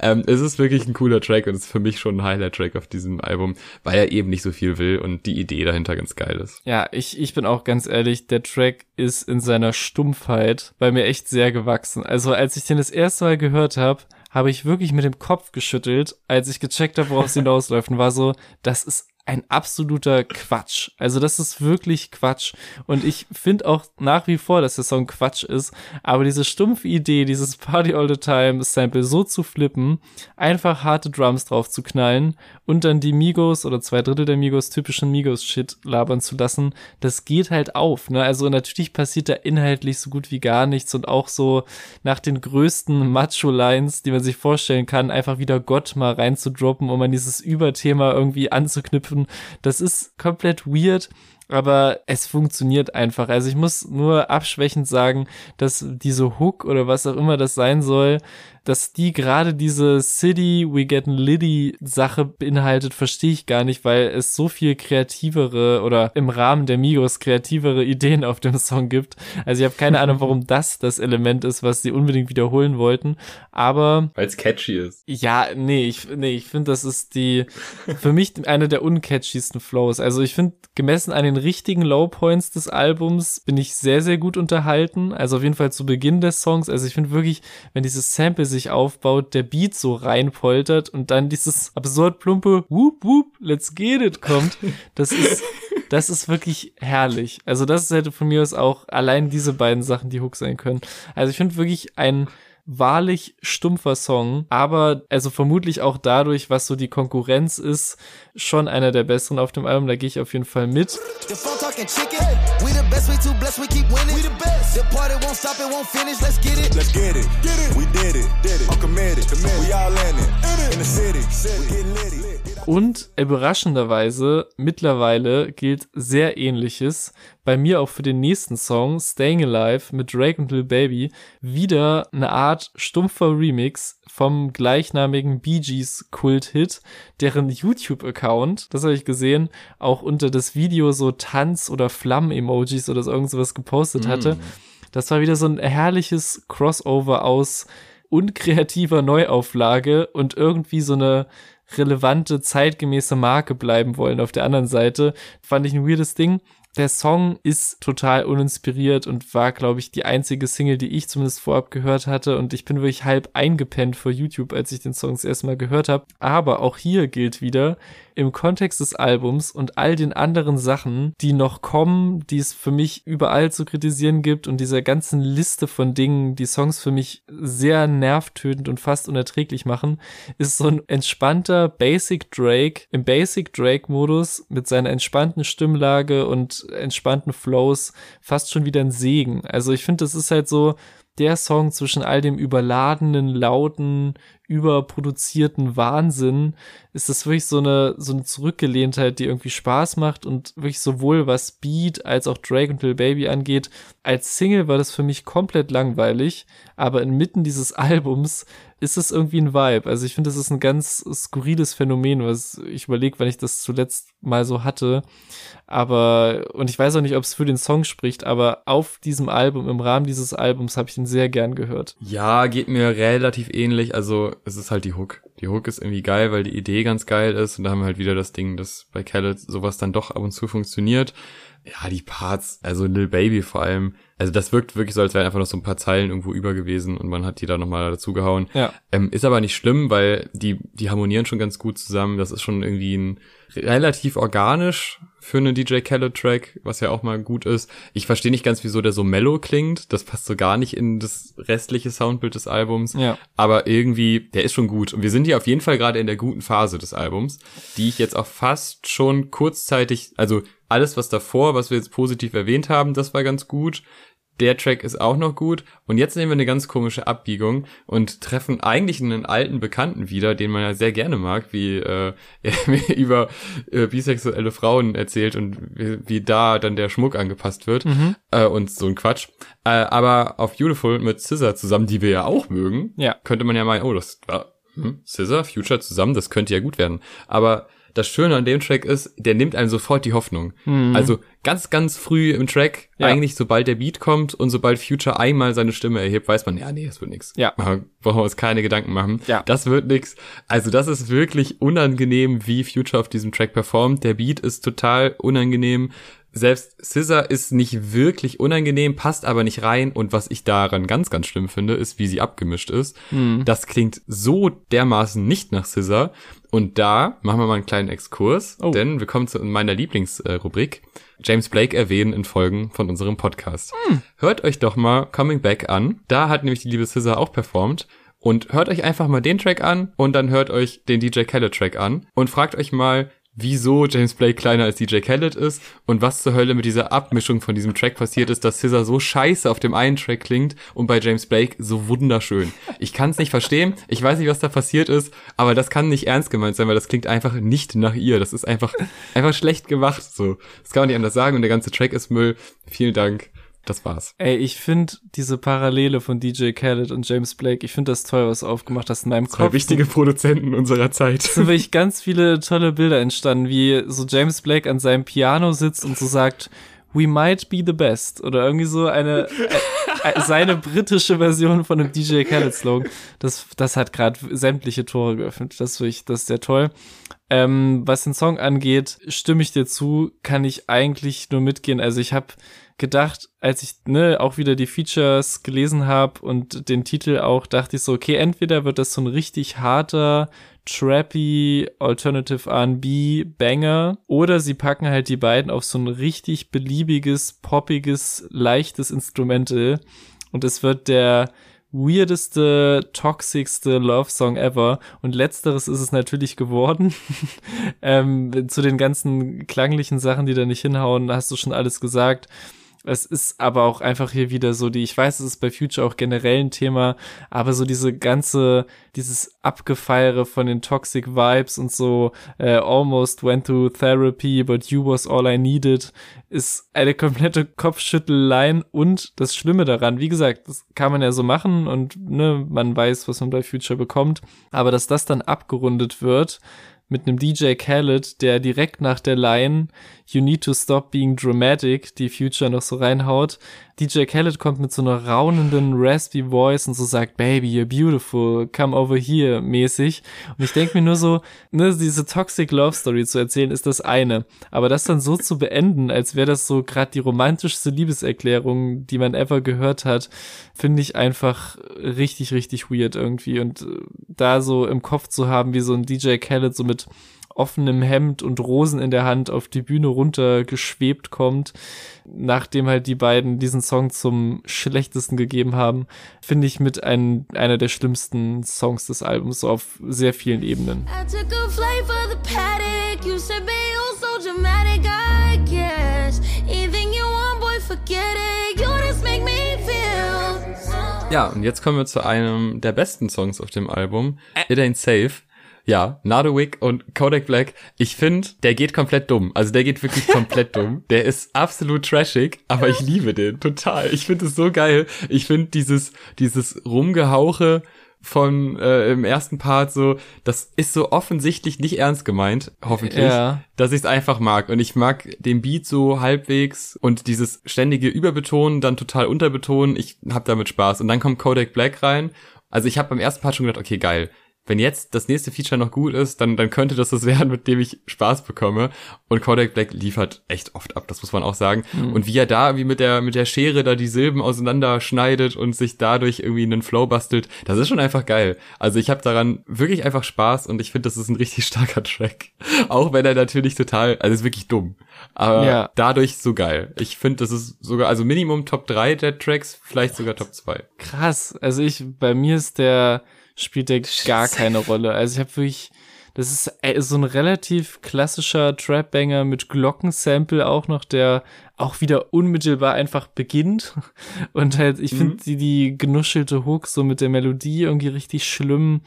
Ähm, es ist wirklich ein cooler Track und es ist für mich schon ein Highlight-Track auf diesem Album, weil er eben nicht so viel will und die Idee dahinter ganz geil ist. Ja, ich, ich bin auch ganz ehrlich, der Track ist in seiner Stumpfheit bei mir echt sehr gewachsen. Also als ich den das erste Mal gehört habe, habe ich wirklich mit dem Kopf geschüttelt, als ich gecheckt habe, worauf es hinausläuft und war so, das ist ein absoluter Quatsch. Also das ist wirklich Quatsch. Und ich finde auch nach wie vor, dass der Song Quatsch ist. Aber diese stumpfe Idee, dieses Party All the Time Sample so zu flippen, einfach harte Drums drauf zu knallen und dann die Migos oder zwei Drittel der Migos typischen Migos-Shit labern zu lassen, das geht halt auf. Ne? Also natürlich passiert da inhaltlich so gut wie gar nichts und auch so nach den größten Macho-Lines, die man sich vorstellen kann, einfach wieder Gott mal reinzudroppen, um an dieses Überthema irgendwie anzuknüpfen. Das ist komplett weird. Aber es funktioniert einfach. Also ich muss nur abschwächend sagen, dass diese Hook oder was auch immer das sein soll, dass die gerade diese City We Gettin' Liddy Sache beinhaltet, verstehe ich gar nicht, weil es so viel kreativere oder im Rahmen der Migos kreativere Ideen auf dem Song gibt. Also ich habe keine Ahnung, warum das das Element ist, was sie unbedingt wiederholen wollten. Aber Weil es catchy ist. ja, nee, ich, nee, ich finde, das ist die, für mich eine der uncatchiesten Flows. Also ich finde, gemessen an den richtigen Low Points des Albums bin ich sehr, sehr gut unterhalten. Also auf jeden Fall zu Beginn des Songs. Also ich finde wirklich, wenn dieses Sample sich aufbaut, der Beat so reinpoltert und dann dieses absurd plumpe Whoop Whoop, let's get it kommt, das ist, das ist wirklich herrlich. Also das hätte von mir aus auch allein diese beiden Sachen die Hook sein können. Also ich finde wirklich ein wahrlich stumpfer Song, aber also vermutlich auch dadurch, was so die Konkurrenz ist, schon einer der besseren auf dem Album. Da gehe ich auf jeden Fall mit. Und überraschenderweise mittlerweile gilt sehr ähnliches. Bei mir auch für den nächsten Song Staying Alive mit Drake und Lil Baby. Wieder eine Art stumpfer Remix vom gleichnamigen Bee Gees Kult-Hit, deren YouTube-Account, das habe ich gesehen, auch unter das Video so Tanz- oder Flammen-Emojis oder so irgend sowas gepostet hatte. Das war wieder so ein herrliches Crossover aus unkreativer Neuauflage und irgendwie so eine relevante, zeitgemäße Marke bleiben wollen. Auf der anderen Seite fand ich ein weirdes Ding. Der Song ist total uninspiriert und war, glaube ich, die einzige Single, die ich zumindest vorab gehört hatte. Und ich bin wirklich halb eingepennt vor YouTube, als ich den Song das erste Mal gehört habe. Aber auch hier gilt wieder, im Kontext des Albums und all den anderen Sachen, die noch kommen, die es für mich überall zu kritisieren gibt und dieser ganzen Liste von Dingen, die Songs für mich sehr nervtötend und fast unerträglich machen, ist so ein entspannter Basic Drake im Basic Drake Modus mit seiner entspannten Stimmlage und entspannten Flows fast schon wieder ein Segen. Also ich finde, das ist halt so der Song zwischen all dem überladenen, lauten, überproduzierten Wahnsinn ist das wirklich so eine, so eine Zurückgelehntheit, die irgendwie Spaß macht und wirklich sowohl was Beat als auch Drake und Baby angeht. Als Single war das für mich komplett langweilig, aber inmitten dieses Albums ist es irgendwie ein Vibe. Also ich finde, das ist ein ganz skurriles Phänomen, was ich überlege, wenn ich das zuletzt mal so hatte. Aber, und ich weiß auch nicht, ob es für den Song spricht, aber auf diesem Album, im Rahmen dieses Albums, habe ich ihn sehr gern gehört. Ja, geht mir relativ ähnlich. Also es ist halt die Hook. Die Hook ist irgendwie geil, weil die Idee ganz geil ist. Und da haben wir halt wieder das Ding, dass bei Khaled sowas dann doch ab und zu funktioniert. Ja, die Parts, also Lil Baby vor allem, also das wirkt wirklich so, als wären einfach noch so ein paar Zeilen irgendwo über gewesen und man hat die da nochmal dazu gehauen. Ja. Ähm, ist aber nicht schlimm, weil die, die harmonieren schon ganz gut zusammen. Das ist schon irgendwie ein relativ organisch für einen DJ Khaled Track, was ja auch mal gut ist. Ich verstehe nicht ganz, wieso der so mellow klingt. Das passt so gar nicht in das restliche Soundbild des Albums. Ja. Aber irgendwie, der ist schon gut. Und wir sind hier auf jeden Fall gerade in der guten Phase des Albums, die ich jetzt auch fast schon kurzzeitig, also alles, was davor, was wir jetzt positiv erwähnt haben, das war ganz gut. Der Track ist auch noch gut. Und jetzt nehmen wir eine ganz komische Abbiegung und treffen eigentlich einen alten Bekannten wieder, den man ja sehr gerne mag, wie äh, er mir über äh, bisexuelle Frauen erzählt und wie, wie da dann der Schmuck angepasst wird Mhm. äh, und so ein Quatsch. Äh, aber auf Beautiful mit Scissor zusammen, die wir ja auch mögen, Ja. könnte man ja meinen, oh, das war hm, Scissor, Future zusammen, das könnte ja gut werden. Aber das Schöne an dem Track ist, der nimmt einem sofort die Hoffnung. Also ganz, ganz früh im Track, Mhm. Ja. eigentlich sobald der Beat kommt und sobald Future einmal seine Stimme erhebt, weiß man, ja, nee, das wird nix. Ja. Brauchen wir uns keine Gedanken machen. Ja. Das wird nix. Also das ist wirklich unangenehm, wie Future auf diesem Track performt. Der Beat ist total unangenehm. Selbst Scissor ist nicht wirklich unangenehm, passt aber nicht rein. Und was ich daran ganz, ganz schlimm finde, ist, wie sie abgemischt ist. Das klingt so dermaßen nicht nach Scissor. Und da machen wir mal einen kleinen Exkurs, Oh. denn wir kommen zu meiner Lieblingsrubrik. James Blake erwähnen in Folgen von unserem Podcast. Hört euch doch mal Coming Back an. Da hat nämlich die liebe Scissor auch performt. Und hört euch einfach mal den Track an und dann hört euch den DJ Khaled Track an und fragt euch mal, wieso James Blake kleiner als DJ Khaled ist und was zur Hölle mit dieser Abmischung von diesem Track passiert ist, dass Scissor so scheiße auf dem einen Track klingt und bei James Blake so wunderschön. Ich kann es nicht verstehen, ich weiß nicht, was da passiert ist, aber das kann nicht ernst gemeint sein, weil das klingt einfach nicht nach ihr. Das ist einfach, einfach schlecht gemacht, so. Das kann man nicht anders sagen und der ganze Track ist Müll. Vielen Dank. Das war's. Ey, ich finde diese Parallele von DJ Khaled und James Blake, ich finde das toll, was du aufgemacht hast in meinem Zwei Kopf. wichtige Produzenten unserer Zeit. sind wirklich ganz viele tolle Bilder entstanden, wie so James Blake an seinem Piano sitzt und so sagt, we might be the best. Oder irgendwie so eine, äh, äh, seine britische Version von einem DJ Khaled Slogan. Das, das hat gerade sämtliche Tore geöffnet. Das, ist wirklich, das ist sehr toll. Ähm, was den Song angeht, stimme ich dir zu, kann ich eigentlich nur mitgehen. Also ich habe gedacht, als ich ne auch wieder die Features gelesen habe und den Titel auch, dachte ich so, okay, entweder wird das so ein richtig harter, trappy, alternative R&B Banger oder sie packen halt die beiden auf so ein richtig beliebiges, poppiges, leichtes Instrumental und es wird der weirdeste, toxicste Love-Song ever. Und letzteres ist es natürlich geworden. ähm, zu den ganzen klanglichen Sachen, die da nicht hinhauen, hast du schon alles gesagt. Es ist aber auch einfach hier wieder so die, ich weiß, es ist bei Future auch generell ein Thema, aber so diese ganze, dieses Abgefeiere von den Toxic Vibes und so, äh, almost went to therapy, but you was all I needed, ist eine komplette Kopfschüttellein und das Schlimme daran, wie gesagt, das kann man ja so machen und ne, man weiß, was man bei Future bekommt, aber dass das dann abgerundet wird, mit einem DJ Khaled, der direkt nach der Line You need to stop being dramatic, die Future noch so reinhaut. DJ Khaled kommt mit so einer raunenden, raspy Voice und so sagt, Baby, you're beautiful, come over here, mäßig. Und ich denke mir nur so, ne, diese Toxic Love Story zu erzählen, ist das eine. Aber das dann so zu beenden, als wäre das so gerade die romantischste Liebeserklärung, die man ever gehört hat, finde ich einfach richtig, richtig weird irgendwie. Und äh, da so im Kopf zu haben, wie so ein DJ Khaled so mit offenem Hemd und Rosen in der Hand auf die Bühne runter geschwebt kommt, nachdem halt die beiden diesen Song zum schlechtesten gegeben haben, finde ich mit ein, einer der schlimmsten Songs des Albums so auf sehr vielen Ebenen. Ja, und jetzt kommen wir zu einem der besten Songs auf dem Album. It Ain't Safe. Ja, Nardowick und Kodak Black. Ich finde, der geht komplett dumm. Also der geht wirklich komplett dumm. Der ist absolut trashig, aber ich liebe den total. Ich finde es so geil. Ich finde dieses, dieses Rumgehauche von äh, im ersten Part so, das ist so offensichtlich nicht ernst gemeint, hoffentlich, Ja. dass ich es einfach mag. Und ich mag den Beat so halbwegs und dieses ständige Überbetonen, dann total unterbetonen, ich hab damit Spaß. Und dann kommt Kodak Black rein. Also ich habe beim ersten Part schon gedacht, okay, geil. Wenn jetzt das nächste Feature noch gut ist, dann, dann könnte das das werden, mit dem ich Spaß bekomme. Und Kodak Black liefert echt oft ab, das muss man auch sagen. Und wie er da irgendwie mit der, mit der Schere da die Silben auseinanderschneidet und sich dadurch irgendwie einen Flow bastelt, das ist schon einfach geil. Also ich habe daran wirklich einfach Spaß und ich finde, das ist ein richtig starker Track. Auch wenn er natürlich total, also ist wirklich dumm. Aber Ja. dadurch so geil. Ich finde, das ist sogar, also Minimum Top 3 der Tracks, vielleicht sogar Top 2. Krass. Also ich, bei mir ist der, spielt der gar keine Rolle. Also ich habe wirklich, das ist äh, so ein relativ klassischer Trap-Banger mit Glockensample auch noch, der auch wieder unmittelbar einfach beginnt. Und halt, ich finde die, die genuschelte Hook so mit der Melodie irgendwie richtig schlimm.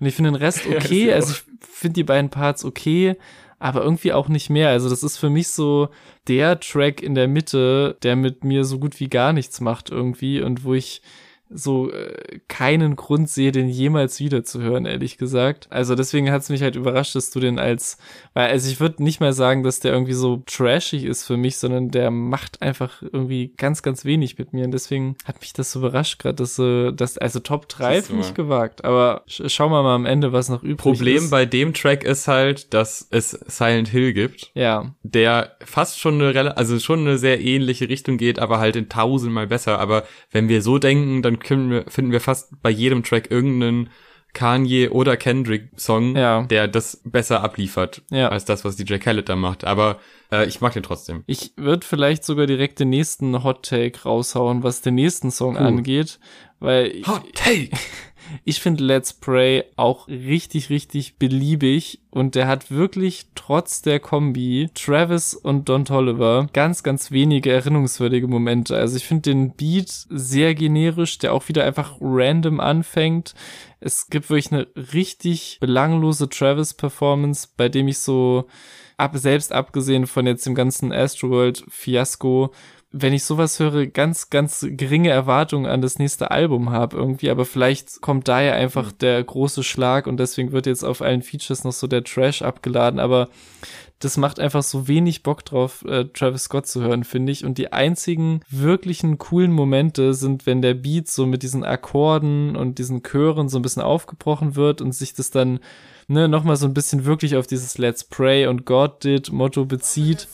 Und ich finde den Rest okay. ich also ich finde die beiden Parts okay. Aber irgendwie auch nicht mehr. Also das ist für mich so der Track in der Mitte, der mit mir so gut wie gar nichts macht irgendwie und wo ich so äh, keinen Grund sehe, den jemals wieder zu hören, ehrlich gesagt. Also deswegen hat es mich halt überrascht, dass du den als, weil also ich würde nicht mal sagen, dass der irgendwie so trashig ist für mich, sondern der macht einfach irgendwie ganz, ganz wenig mit mir und deswegen hat mich das so überrascht gerade, dass äh, das also Top 3 Siehst du finde ich gewagt, aber sch schauen wir mal am Ende, was noch übrig Problem ist. bei dem Track ist halt, dass es Silent Hill gibt, ja, der fast schon eine, also schon eine sehr ähnliche Richtung geht, aber halt in tausendmal besser. Aber wenn wir so denken, dann können wir, finden wir fast bei jedem Track irgendeinen Kanye oder Kendrick Song, Ja. der das besser abliefert Ja. als das, was DJ Khaled da macht. Aber äh, ich mag den trotzdem. Ich würde vielleicht sogar direkt den nächsten Hot Take raushauen, was den nächsten Song angeht, weil Take! ich finde Let's Pray auch richtig, richtig beliebig und der hat wirklich trotz der Kombi Travis und Don Tolliver ganz, ganz wenige erinnerungswürdige Momente. Also ich finde den Beat sehr generisch, der auch wieder einfach random anfängt. Es gibt wirklich eine richtig belanglose Travis-Performance, bei dem ich so ab, selbst abgesehen von jetzt dem ganzen Astroworld-Fiasko, wenn ich sowas höre, ganz, ganz geringe Erwartungen an das nächste Album habe irgendwie, aber vielleicht kommt da ja einfach der große Schlag und deswegen wird jetzt auf allen Features noch so der Trash abgeladen, aber das macht einfach so wenig Bock drauf, äh, Travis Scott zu hören, finde ich. Und die einzigen wirklichen coolen Momente sind, wenn der Beat so mit diesen Akkorden und diesen Chören so ein bisschen aufgebrochen wird und sich das dann ne, nochmal so ein bisschen wirklich auf dieses Let's Pray und God Did Motto bezieht.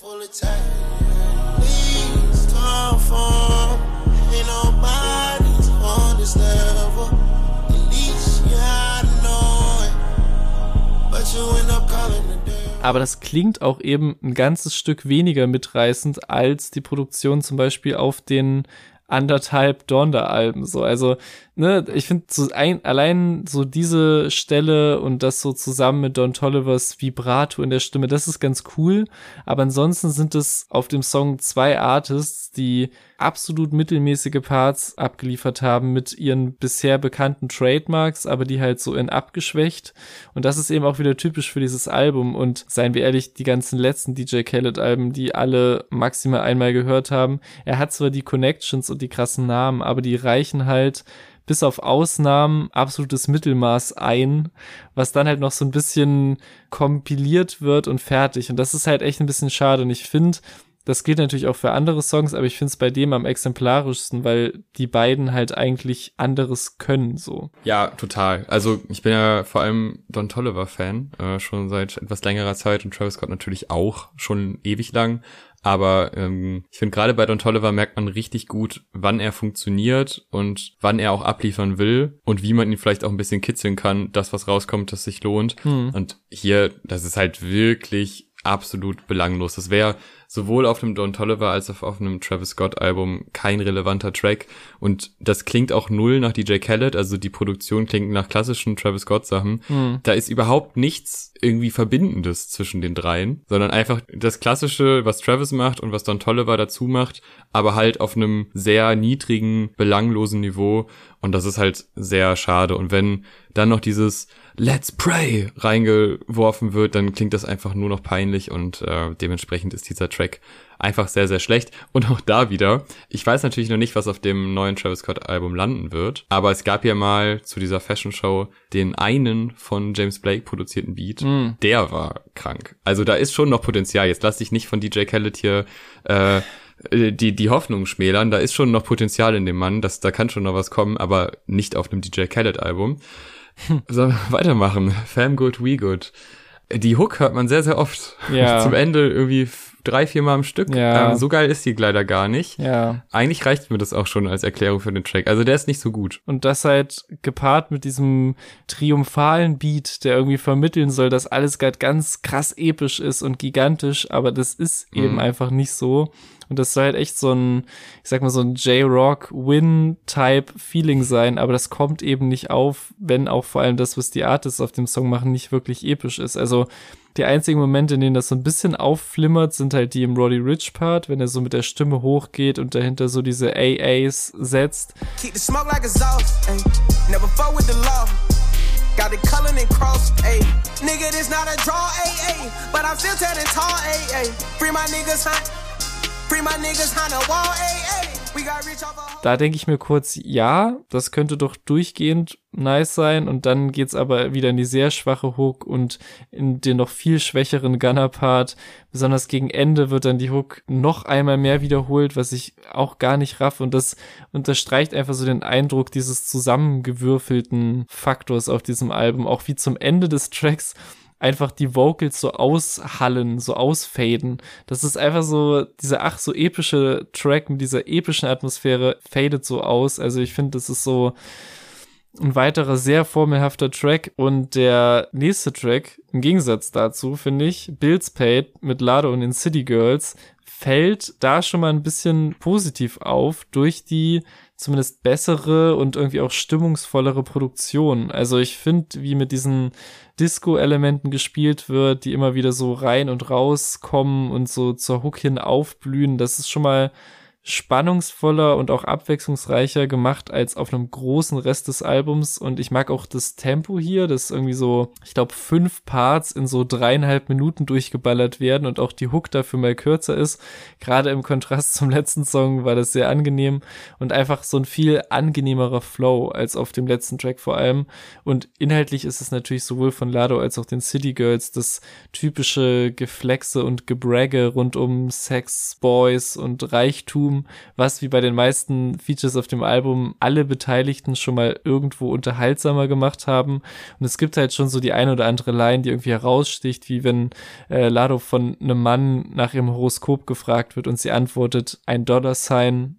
Aber das klingt auch eben ein ganzes Stück weniger mitreißend als die Produktion zum Beispiel auf den anderthalb Donda-Alben. So, also, ne, ich finde so ein, allein so diese Stelle und das so zusammen mit Don Tollivers Vibrato in der Stimme, das ist ganz cool. Aber ansonsten sind es auf dem Song zwei Artists, die absolut mittelmäßige Parts abgeliefert haben mit ihren bisher bekannten Trademarks, aber die halt so in abgeschwächt. Und das ist eben auch wieder typisch für dieses Album. Und seien wir ehrlich, die ganzen letzten DJ Khaled Alben, die alle maximal einmal gehört haben, er hat zwar die Connections und die krassen Namen, aber die reichen halt bis auf Ausnahmen absolutes Mittelmaß ein, was dann halt noch so ein bisschen kompiliert wird und fertig. Und das ist halt echt ein bisschen schade. Und ich finde, das gilt natürlich auch für andere Songs, aber ich finde es bei dem am exemplarischsten, weil die beiden halt eigentlich anderes können, so. Ja, total. Also ich bin ja vor allem Don Tolliver Fan, äh, schon seit etwas längerer Zeit und Travis Scott natürlich auch, schon ewig lang. Aber ähm, ich finde gerade bei Don Tolliver merkt man richtig gut, wann er funktioniert und wann er auch abliefern will und wie man ihn vielleicht auch ein bisschen kitzeln kann, das was rauskommt, das sich lohnt. Und hier, das ist halt wirklich absolut belanglos. Das wäre sowohl auf einem Don Tolliver als auch auf einem Travis Scott Album kein relevanter Track. Und das klingt auch null nach DJ Khaled, also die Produktion klingt nach klassischen Travis Scott Sachen. Da ist überhaupt nichts irgendwie verbindendes zwischen den dreien, sondern einfach das klassische, was Travis macht und was Don Tolliver dazu macht, aber halt auf einem sehr niedrigen, belanglosen Niveau. Und das ist halt sehr schade. Und wenn dann noch dieses Let's Pray reingeworfen wird, dann klingt das einfach nur noch peinlich und äh, dementsprechend ist dieser Track einfach sehr, sehr schlecht. Und auch da wieder, ich weiß natürlich noch nicht, was auf dem neuen Travis Scott Album landen wird, aber es gab ja mal zu dieser Fashion Show den einen von James Blake produzierten Beat, Mm. der war krank. Also da ist schon noch Potenzial. Jetzt lass dich nicht von DJ Khaled hier äh, die, die Hoffnung schmälern. Da ist schon noch Potenzial in dem Mann. Das, da kann schon noch was kommen, aber nicht auf einem DJ Khaled Album. Sollen wir weitermachen? Fam Good, We Good. Die Hook hört man sehr, sehr oft. Ja. Zum Ende irgendwie drei, vier Mal am Stück. Ja. Ähm, so geil ist die leider gar nicht. Ja. Eigentlich reicht mir das auch schon als Erklärung für den Track. Also der ist nicht so gut. Und das halt gepaart mit diesem triumphalen Beat, der irgendwie vermitteln soll, dass alles gerade ganz krass episch ist und gigantisch, aber das ist eben Mhm. einfach nicht so. Und das soll halt echt so ein, ich sag mal, so ein J-Rock-Win-Type-Feeling sein, aber das kommt eben nicht auf, wenn auch vor allem das, was die Artists auf dem Song machen, nicht wirklich episch ist. Also die einzigen Momente, in denen das so ein bisschen aufflimmert, sind halt die im Roddy Rich Part, wenn er so mit der Stimme hochgeht und dahinter so diese AAs setzt. Keep the smoke like exhaust, ayy. Never fuck the law. Got it colored and crossed, ayy. Nigga, this not a draw, ayy, ayy. But I'm still turning tall, ayy, ayy. Free my niggas, huh? Free my niggas, behind the wall, ayy, ayy. Da denke ich mir kurz, ja, das könnte doch durchgehend nice sein. Und dann geht's aber wieder in die sehr schwache Hook und in den noch viel schwächeren Gunner-Part. Besonders gegen Ende wird dann die Hook noch einmal mehr wiederholt, was ich auch gar nicht raff. Und das unterstreicht einfach so den Eindruck dieses zusammengewürfelten Faktors auf diesem Album, auch wie zum Ende des Tracks einfach die Vocals so aushallen, so ausfaden. Das ist einfach so, dieser ach so epische Track mit dieser epischen Atmosphäre fadet so aus. Also ich finde, das ist so ein weiterer sehr formelhafter Track und der nächste Track, im Gegensatz dazu, finde ich, Bills Paid mit Lado und den City Girls, fällt da schon mal ein bisschen positiv auf durch die zumindest bessere und irgendwie auch stimmungsvollere Produktion. Also ich finde, wie mit diesen Disco-Elementen gespielt wird, die immer wieder so rein und raus kommen und so zur Hook hin aufblühen, das ist schon mal spannungsvoller und auch abwechslungsreicher gemacht als auf einem großen Rest des Albums. Und ich mag auch das Tempo hier, das irgendwie so, ich glaube, fünf Parts in so dreieinhalb Minuten durchgeballert werden und auch die Hook dafür mal kürzer ist. Gerade im Kontrast zum letzten Song war das sehr angenehm und einfach so ein viel angenehmerer Flow als auf dem letzten Track vor allem. Und inhaltlich ist es natürlich sowohl von Lado als auch den City Girls das typische Geflexe und Gebragge rund um Sex, Boys und Reichtum, was wie bei den meisten Features auf dem Album alle Beteiligten schon mal irgendwo unterhaltsamer gemacht haben. Und es gibt halt schon so die eine oder andere Line, die irgendwie heraussticht, wie wenn äh, Lado von einem Mann nach ihrem Horoskop gefragt wird und sie antwortet ein Dollar-Sign.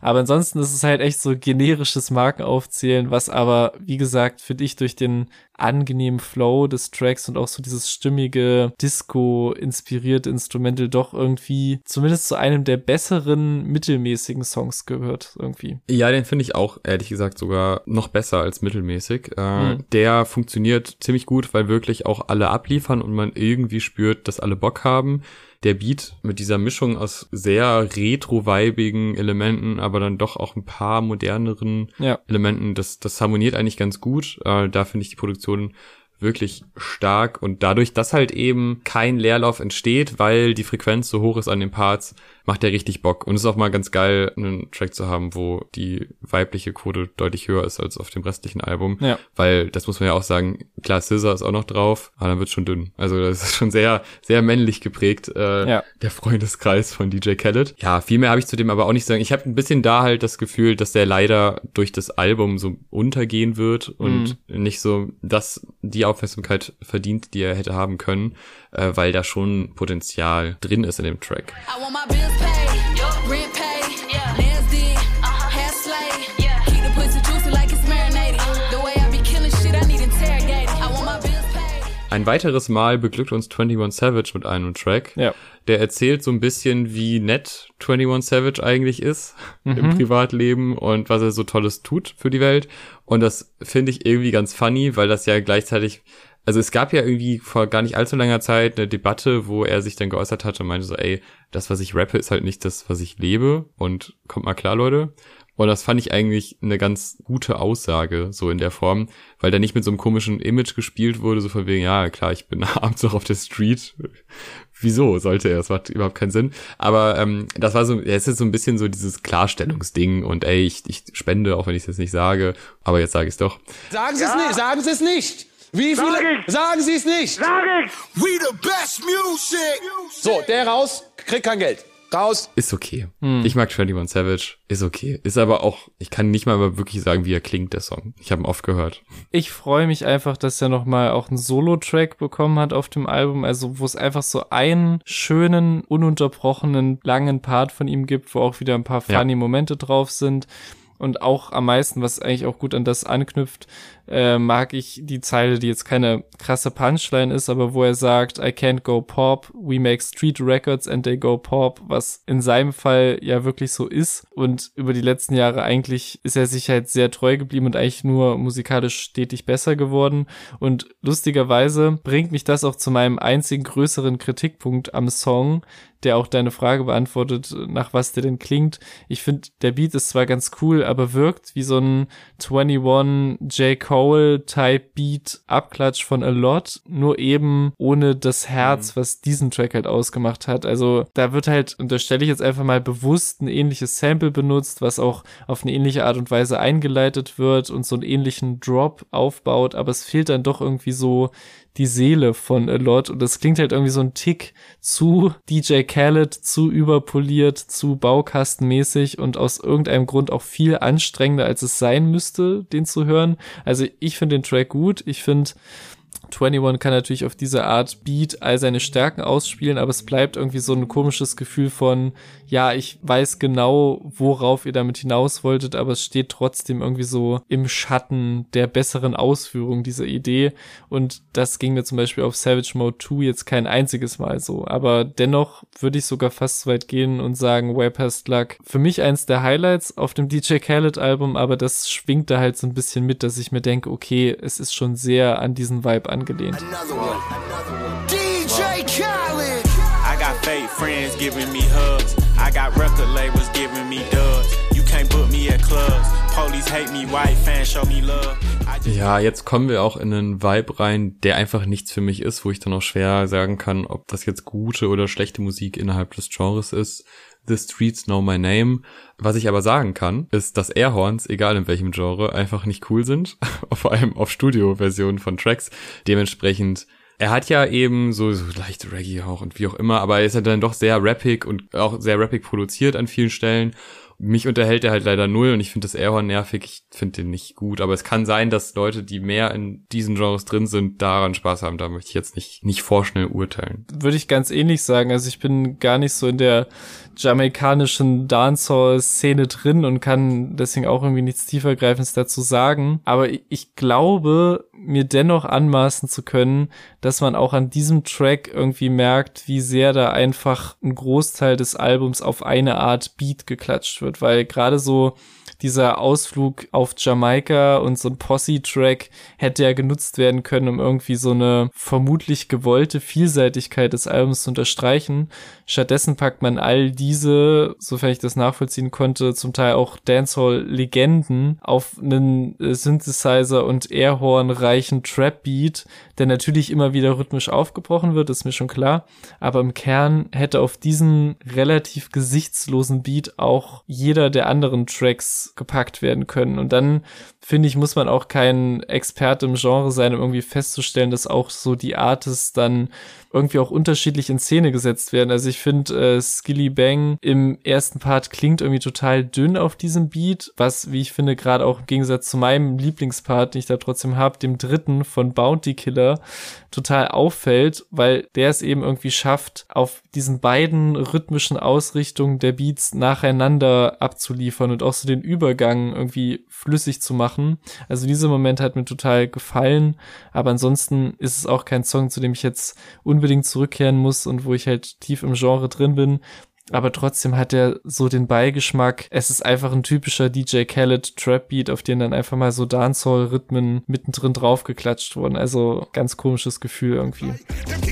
Aber ansonsten ist es halt echt so generisches Markenaufzählen, was aber, wie gesagt, für dich durch den angenehmen Flow des Tracks und auch so dieses stimmige Disco-inspirierte Instrumental doch irgendwie zumindest zu einem der besseren mittelmäßigen Songs gehört irgendwie. Ja, den finde ich auch, ehrlich gesagt, sogar noch besser als mittelmäßig. Äh, Mhm. Der funktioniert ziemlich gut, weil wirklich auch alle abliefern und man irgendwie spürt, dass alle Bock haben. Der Beat mit dieser Mischung aus sehr retro-weibigen Elementen, aber dann doch auch ein paar moderneren Ja. Elementen, das, das harmoniert eigentlich ganz gut. Äh, da finde ich die Produktion wirklich stark und dadurch, dass halt eben kein Leerlauf entsteht, weil die Frequenz so hoch ist an den Parts, macht der richtig Bock. Und es ist auch mal ganz geil, einen Track zu haben, wo die weibliche Quote deutlich höher ist als auf dem restlichen Album. Ja. Weil, das muss man ja auch sagen, klar, Scissor ist auch noch drauf, aber dann wird schon dünn. Also das ist schon sehr, sehr männlich geprägt, äh, Ja. der Freundeskreis von DJ Khaled. Ja, viel mehr habe ich zu dem aber auch nicht zu sagen. Ich habe ein bisschen da halt das Gefühl, dass der leider durch das Album so untergehen wird und nicht so das die Aufmerksamkeit verdient, die er hätte haben können, äh, weil da schon Potenzial drin ist in dem Track. I Ein weiteres Mal beglückt uns 21 Savage mit einem Track. Ja. Der erzählt so ein bisschen, wie nett 21 Savage eigentlich ist im Privatleben und was er so Tolles tut für die Welt. Und das finde ich irgendwie ganz funny, weil das ja gleichzeitig, also es gab ja irgendwie vor gar nicht allzu langer Zeit eine Debatte, wo er sich dann geäußert hatte und meinte so, ey, das, was ich rappe, ist halt nicht das, was ich lebe und kommt mal klar, Leute. Und das fand ich eigentlich eine ganz gute Aussage, so in der Form, weil da nicht mit so einem komischen Image gespielt wurde, so von wegen, ja, klar, ich bin abends noch auf der Street. Wieso sollte er? Das macht überhaupt keinen Sinn. Aber ähm, das war so, es ist so ein bisschen so dieses Klarstellungsding und ey, ich, ich spende, auch wenn ich es jetzt nicht sage, aber jetzt sage ich es doch. Sagen Sie es nicht, sagen Sie es nicht. Wie viele? Sagen Sie es nicht. We the best music. So, der raus, kriegt kein Geld. Raus. Ist okay. Ich mag 21 Savage. Ist okay. Ist aber auch, ich kann nicht mal wirklich sagen, wie er klingt, der Song. Ich habe ihn oft gehört. Ich freue mich einfach, dass er nochmal auch einen Solo-Track bekommen hat auf dem Album, also wo es einfach so einen schönen, ununterbrochenen, langen Part von ihm gibt, wo auch wieder ein paar Ja. funny Momente drauf sind. Und auch am meisten, was eigentlich auch gut an das anknüpft, äh, mag ich die Zeile, die jetzt keine krasse Punchline ist, aber wo er sagt, I can't go pop, we make street records and they go pop, was in seinem Fall ja wirklich so ist. Und über die letzten Jahre eigentlich ist er sich halt sehr treu geblieben und eigentlich nur musikalisch stetig besser geworden. Und lustigerweise bringt mich das auch zu meinem einzigen größeren Kritikpunkt am Song, der auch deine Frage beantwortet, nach was der denn klingt. Ich finde, der Beat ist zwar ganz cool, aber wirkt wie so ein 21 J. Cole Type Beat Abklatsch von A Lot, nur eben ohne das Herz, was diesen Track halt ausgemacht hat. Also da wird halt, unterstelle ich jetzt einfach mal bewusst ein ähnliches Sample benutzt, was auch auf eine ähnliche Art und Weise eingeleitet wird und so einen ähnlichen Drop aufbaut, aber es fehlt dann doch irgendwie so die Seele von A Lot und das klingt halt irgendwie so ein Tick zu DJ Khaled, zu überpoliert, zu baukastenmäßig und aus irgendeinem Grund auch viel anstrengender, als es sein müsste, den zu hören. Also ich finde den Track gut, ich finde 21 kann natürlich auf diese Art Beat all seine Stärken ausspielen, aber es bleibt irgendwie so ein komisches Gefühl von, ja, ich weiß genau, worauf ihr damit hinaus wolltet, aber es steht trotzdem irgendwie so im Schatten der besseren Ausführung dieser Idee. Und das ging mir zum Beispiel auf Savage Mode 2 jetzt kein einziges Mal so. Aber dennoch würde ich sogar fast so weit gehen und sagen, Way Past Luck. Für mich eins der Highlights auf dem DJ Khaled Album, aber das schwingt da halt so ein bisschen mit, dass ich mir denke, okay, es ist schon sehr an diesen Vibe angelehnt. Another one. DJ Khaled. I got fake friends giving me hugs. I got record labels giving me dubs. You can't book me at clubs. Police hate me, white fans show me love. Ja, jetzt kommen wir auch in einen Vibe rein, der einfach nichts für mich ist, wo ich dann auch schwer sagen kann, ob das jetzt gute oder schlechte Musik innerhalb des Genres ist. The Streets Know My Name. Was ich aber sagen kann, ist, dass Airhorns, egal in welchem Genre, einfach nicht cool sind. Vor allem auf Studio-Versionen von Tracks. Dementsprechend er hat ja eben so, so leichte Reggae auch und wie auch immer, aber er ist ja dann doch sehr rappig und auch sehr rappig produziert an vielen Stellen. Mich unterhält er halt leider null und ich finde das Airhorn nervig. Ich finde den nicht gut, aber es kann sein, dass Leute, die mehr in diesen Genres drin sind, daran Spaß haben. Da möchte ich jetzt nicht, nicht vorschnell urteilen. würde ich ganz ähnlich sagen. Also ich bin gar nicht so in der jamaikanischen Dancehall-Szene drin und kann deswegen auch irgendwie nichts tiefergreifendes dazu sagen. Aber ich- glaube, mir dennoch anmaßen zu können, dass man auch an diesem Track irgendwie merkt, wie sehr da einfach ein Großteil des Albums auf eine Art Beat geklatscht wird, weil gerade so dieser Ausflug auf Jamaika und so ein Posse-Track hätte ja genutzt werden können, um irgendwie so eine vermutlich gewollte Vielseitigkeit des Albums zu unterstreichen. Stattdessen packt man all diese, sofern ich das nachvollziehen konnte, zum Teil auch Dancehall-Legenden auf einen Synthesizer und Airhorn-reichen Trap-Beat, der natürlich immer wieder rhythmisch aufgebrochen wird, ist mir schon klar. Aber im Kern hätte auf diesen relativ gesichtslosen Beat auch jeder der anderen Tracks gepackt werden können. Und dann, finde ich, muss man auch kein Experte im Genre sein, um irgendwie festzustellen, dass auch so die Artists dann irgendwie auch unterschiedlich in Szene gesetzt werden. Also ich finde, äh, Skilly Bang im ersten Part klingt irgendwie total dünn auf diesem Beat, was, wie ich finde, gerade auch im Gegensatz zu meinem Lieblingspart, den ich da trotzdem habe, dem dritten von Bounty Killer, total auffällt, weil der es eben irgendwie schafft, auf diesen beiden rhythmischen Ausrichtungen der Beats nacheinander abzuliefern und auch so den Übergang irgendwie flüssig zu machen. Also dieser Moment hat mir total gefallen, aber ansonsten ist es auch kein Song, zu dem ich jetzt unbedingt zurückkehren muss und wo ich halt tief im Genre drin bin. Aber trotzdem hat er so den Beigeschmack. Es ist einfach ein typischer DJ Khaled Trap Beat, auf den dann einfach mal so Dancehall-Rhythmen mittendrin draufgeklatscht wurden. Also ganz komisches Gefühl irgendwie.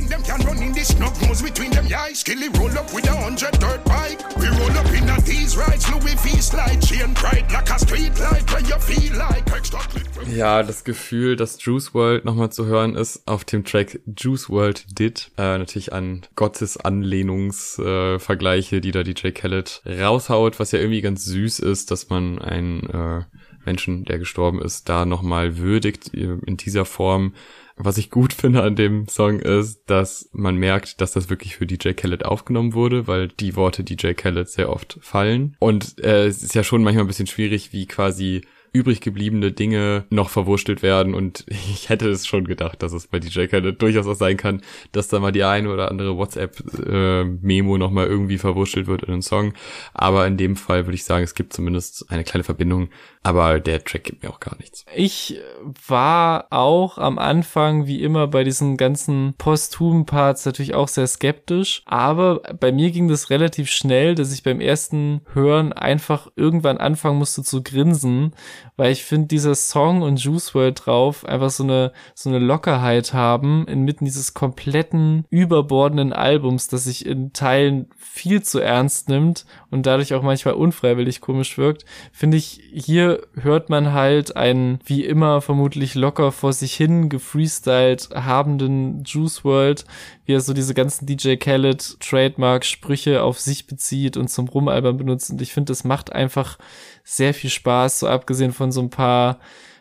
Them this snug nose between them eyes. Skilly roll up with a hundred dirt bike. We roll up in a these Royce, Louis V slide, chain bright like a street light when you feel like extra clip. Ja, das Gefühl, dass Juice World nochmal zu hören ist auf dem Track Juice World Did. Äh, natürlich an Gottes Anlehnungsvergleiche, äh, die da DJ Khaled raushaut, was ja irgendwie ganz süß ist, dass man einen äh, Menschen, der gestorben ist, da nochmal würdigt äh, in dieser Form. Was ich gut finde an dem Song ist, dass man merkt, dass das wirklich für DJ Khaled aufgenommen wurde, weil die Worte DJ Khaled sehr oft fallen. Und äh, es ist ja schon manchmal ein bisschen schwierig, wie quasi übrig gebliebene Dinge noch verwurstelt werden und ich hätte es schon gedacht, dass es bei DJ Khaled durchaus auch sein kann, dass da mal die eine oder andere WhatsApp-Memo äh, nochmal irgendwie verwurschtelt wird in einem Song. Aber in dem Fall würde ich sagen, es gibt zumindest eine kleine Verbindung, aber der Track gibt mir auch gar nichts. Ich war auch am Anfang, wie immer, bei diesen ganzen posthumen Parts natürlich auch sehr skeptisch, aber bei mir ging das relativ schnell, dass ich beim ersten Hören einfach irgendwann anfangen musste zu grinsen, weil ich finde, dieser Song und Juice World drauf einfach so eine, so eine Lockerheit haben inmitten dieses kompletten, überbordenden Albums, das sich in Teilen viel zu ernst nimmt und dadurch auch manchmal unfreiwillig komisch wirkt, finde ich, hier hört man halt einen, wie immer vermutlich locker vor sich hin gefreestylt habenden Juice World, wie er so diese ganzen DJ Khaled Trademark Sprüche auf sich bezieht und zum Rumalbern benutzt und ich finde, das macht einfach sehr viel Spaß, so abgesehen von so ein paar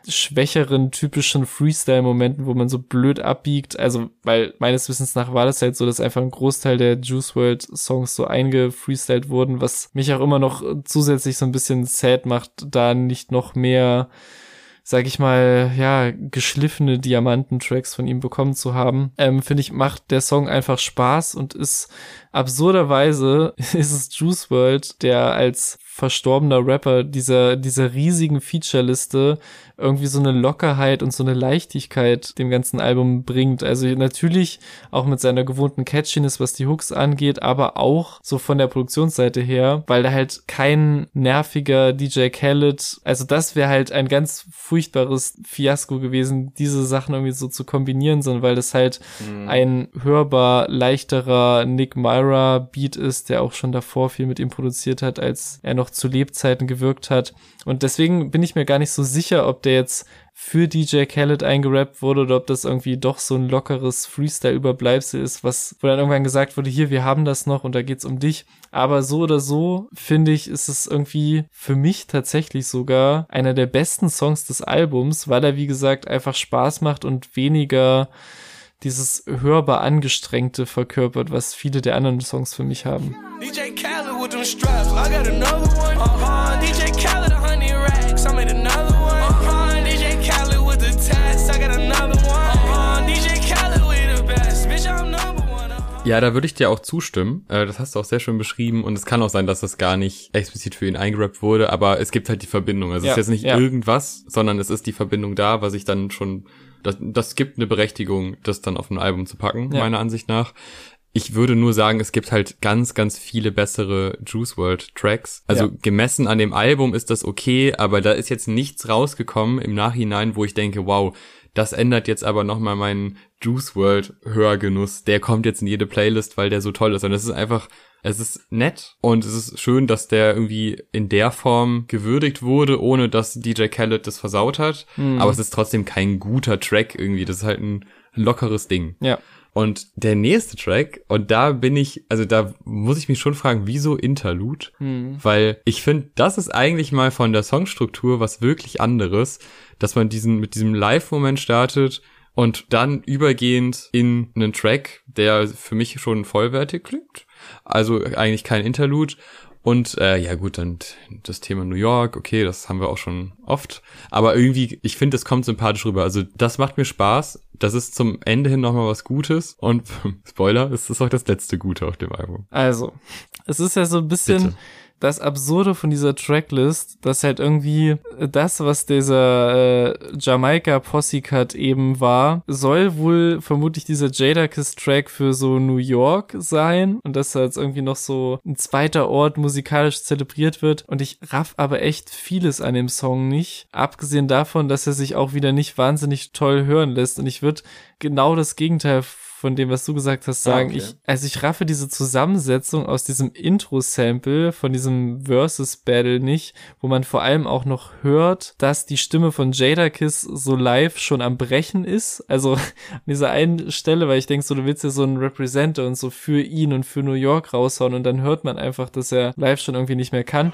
schwächeren typischen Freestyle-Momenten, wo man so blöd abbiegt. Also, weil meines Wissens nach war das halt so, dass einfach ein Großteil der Juice World Songs so eingefreestylt wurden, was mich auch immer noch zusätzlich so ein bisschen sad macht, da nicht noch mehr sag ich mal, ja, geschliffene Diamanten-Tracks von ihm bekommen zu haben, ähm, finde ich, macht der Song einfach Spaß und ist absurderweise ist es Juice World, der als verstorbener Rapper dieser, dieser riesigen Feature-Liste irgendwie so eine Lockerheit und so eine Leichtigkeit dem ganzen Album bringt. Also natürlich auch mit seiner gewohnten Catchiness, was die Hooks angeht, aber auch so von der Produktionsseite her, weil da halt kein nerviger DJ Khaled, also das wäre halt ein ganz furchtbares Fiasko gewesen, diese Sachen irgendwie so zu kombinieren, sondern weil das halt mhm. ein hörbar leichterer Nick Myra Beat ist, der auch schon davor viel mit ihm produziert hat, als er noch zu Lebzeiten gewirkt hat. Und deswegen bin ich mir gar nicht so sicher, ob der jetzt für DJ Khaled eingerappt wurde oder ob das irgendwie doch so ein lockeres Freestyle-Überbleibsel ist, was, wo dann irgendwann gesagt wurde, hier, wir haben das noch und da geht's um dich. Aber so oder so, finde ich, ist es irgendwie für mich tatsächlich sogar einer der besten Songs des Albums, weil er, wie gesagt, einfach Spaß macht und weniger dieses hörbar angestrengte verkörpert, was viele der anderen Songs für mich haben. DJ Khaled with them Ja, da würde ich dir auch zustimmen. Äh, das hast du auch sehr schön beschrieben. Und es kann auch sein, dass das gar nicht explizit für ihn eingerappt wurde, aber es gibt halt die Verbindung. Also ja, es ist jetzt nicht ja. irgendwas, sondern es ist die Verbindung da, was ich dann schon das, das gibt eine Berechtigung, das dann auf ein Album zu packen, ja. meiner Ansicht nach. Ich würde nur sagen, es gibt halt ganz, ganz viele bessere Juice World Tracks. Also gemessen an dem Album ist das okay, aber da ist jetzt nichts rausgekommen im Nachhinein, wo ich denke, wow, das ändert jetzt aber nochmal meinen Juice World Hörgenuss. Der kommt jetzt in jede Playlist, weil der so toll ist. Und es ist einfach es ist nett und es ist schön, dass der irgendwie in der Form gewürdigt wurde, ohne dass DJ Khaled das versaut hat. Mhm. Aber es ist trotzdem kein guter Track irgendwie. Das ist halt ein lockeres Ding. Ja. Und der nächste Track, und da bin ich, also da muss ich mich schon fragen, wieso Interlude? Mhm. Weil ich finde, das ist eigentlich mal von der Songstruktur was wirklich anderes, dass man diesen, mit diesem Live-Moment startet und dann übergehend in einen Track, der für mich schon vollwertig klingt also eigentlich kein Interlude. Und äh, ja gut, dann das Thema New York, okay, das haben wir auch schon oft. Aber irgendwie, ich finde, es kommt sympathisch rüber. Also das macht mir Spaß. Das ist zum Ende hin nochmal was Gutes. Und Spoiler, es ist auch das letzte Gute auf dem Album. Also, es ist ja so ein bisschen... Bitte das Absurde von dieser Tracklist, dass halt irgendwie das, was dieser äh, Jamaika Possycut eben war, soll wohl vermutlich dieser Jadakiss Track für so New York sein und dass jetzt irgendwie noch so ein zweiter Ort musikalisch zelebriert wird. Und ich raff aber echt vieles an dem Song nicht, abgesehen davon, dass er sich auch wieder nicht wahnsinnig toll hören lässt. Und ich würde genau das Gegenteil von dem, was du gesagt hast, sagen. okay. Ich, also ich raffe diese Zusammensetzung aus diesem Intro-Sample, von diesem Versus-Battle nicht, wo man vor allem auch noch hört, dass die Stimme von Jadakiss so live schon am Brechen ist. Also an dieser einen Stelle, weil ich denke so, du willst ja so einen Representer und so für ihn und für New York raushauen und dann hört man einfach, dass er live schon irgendwie nicht mehr kann.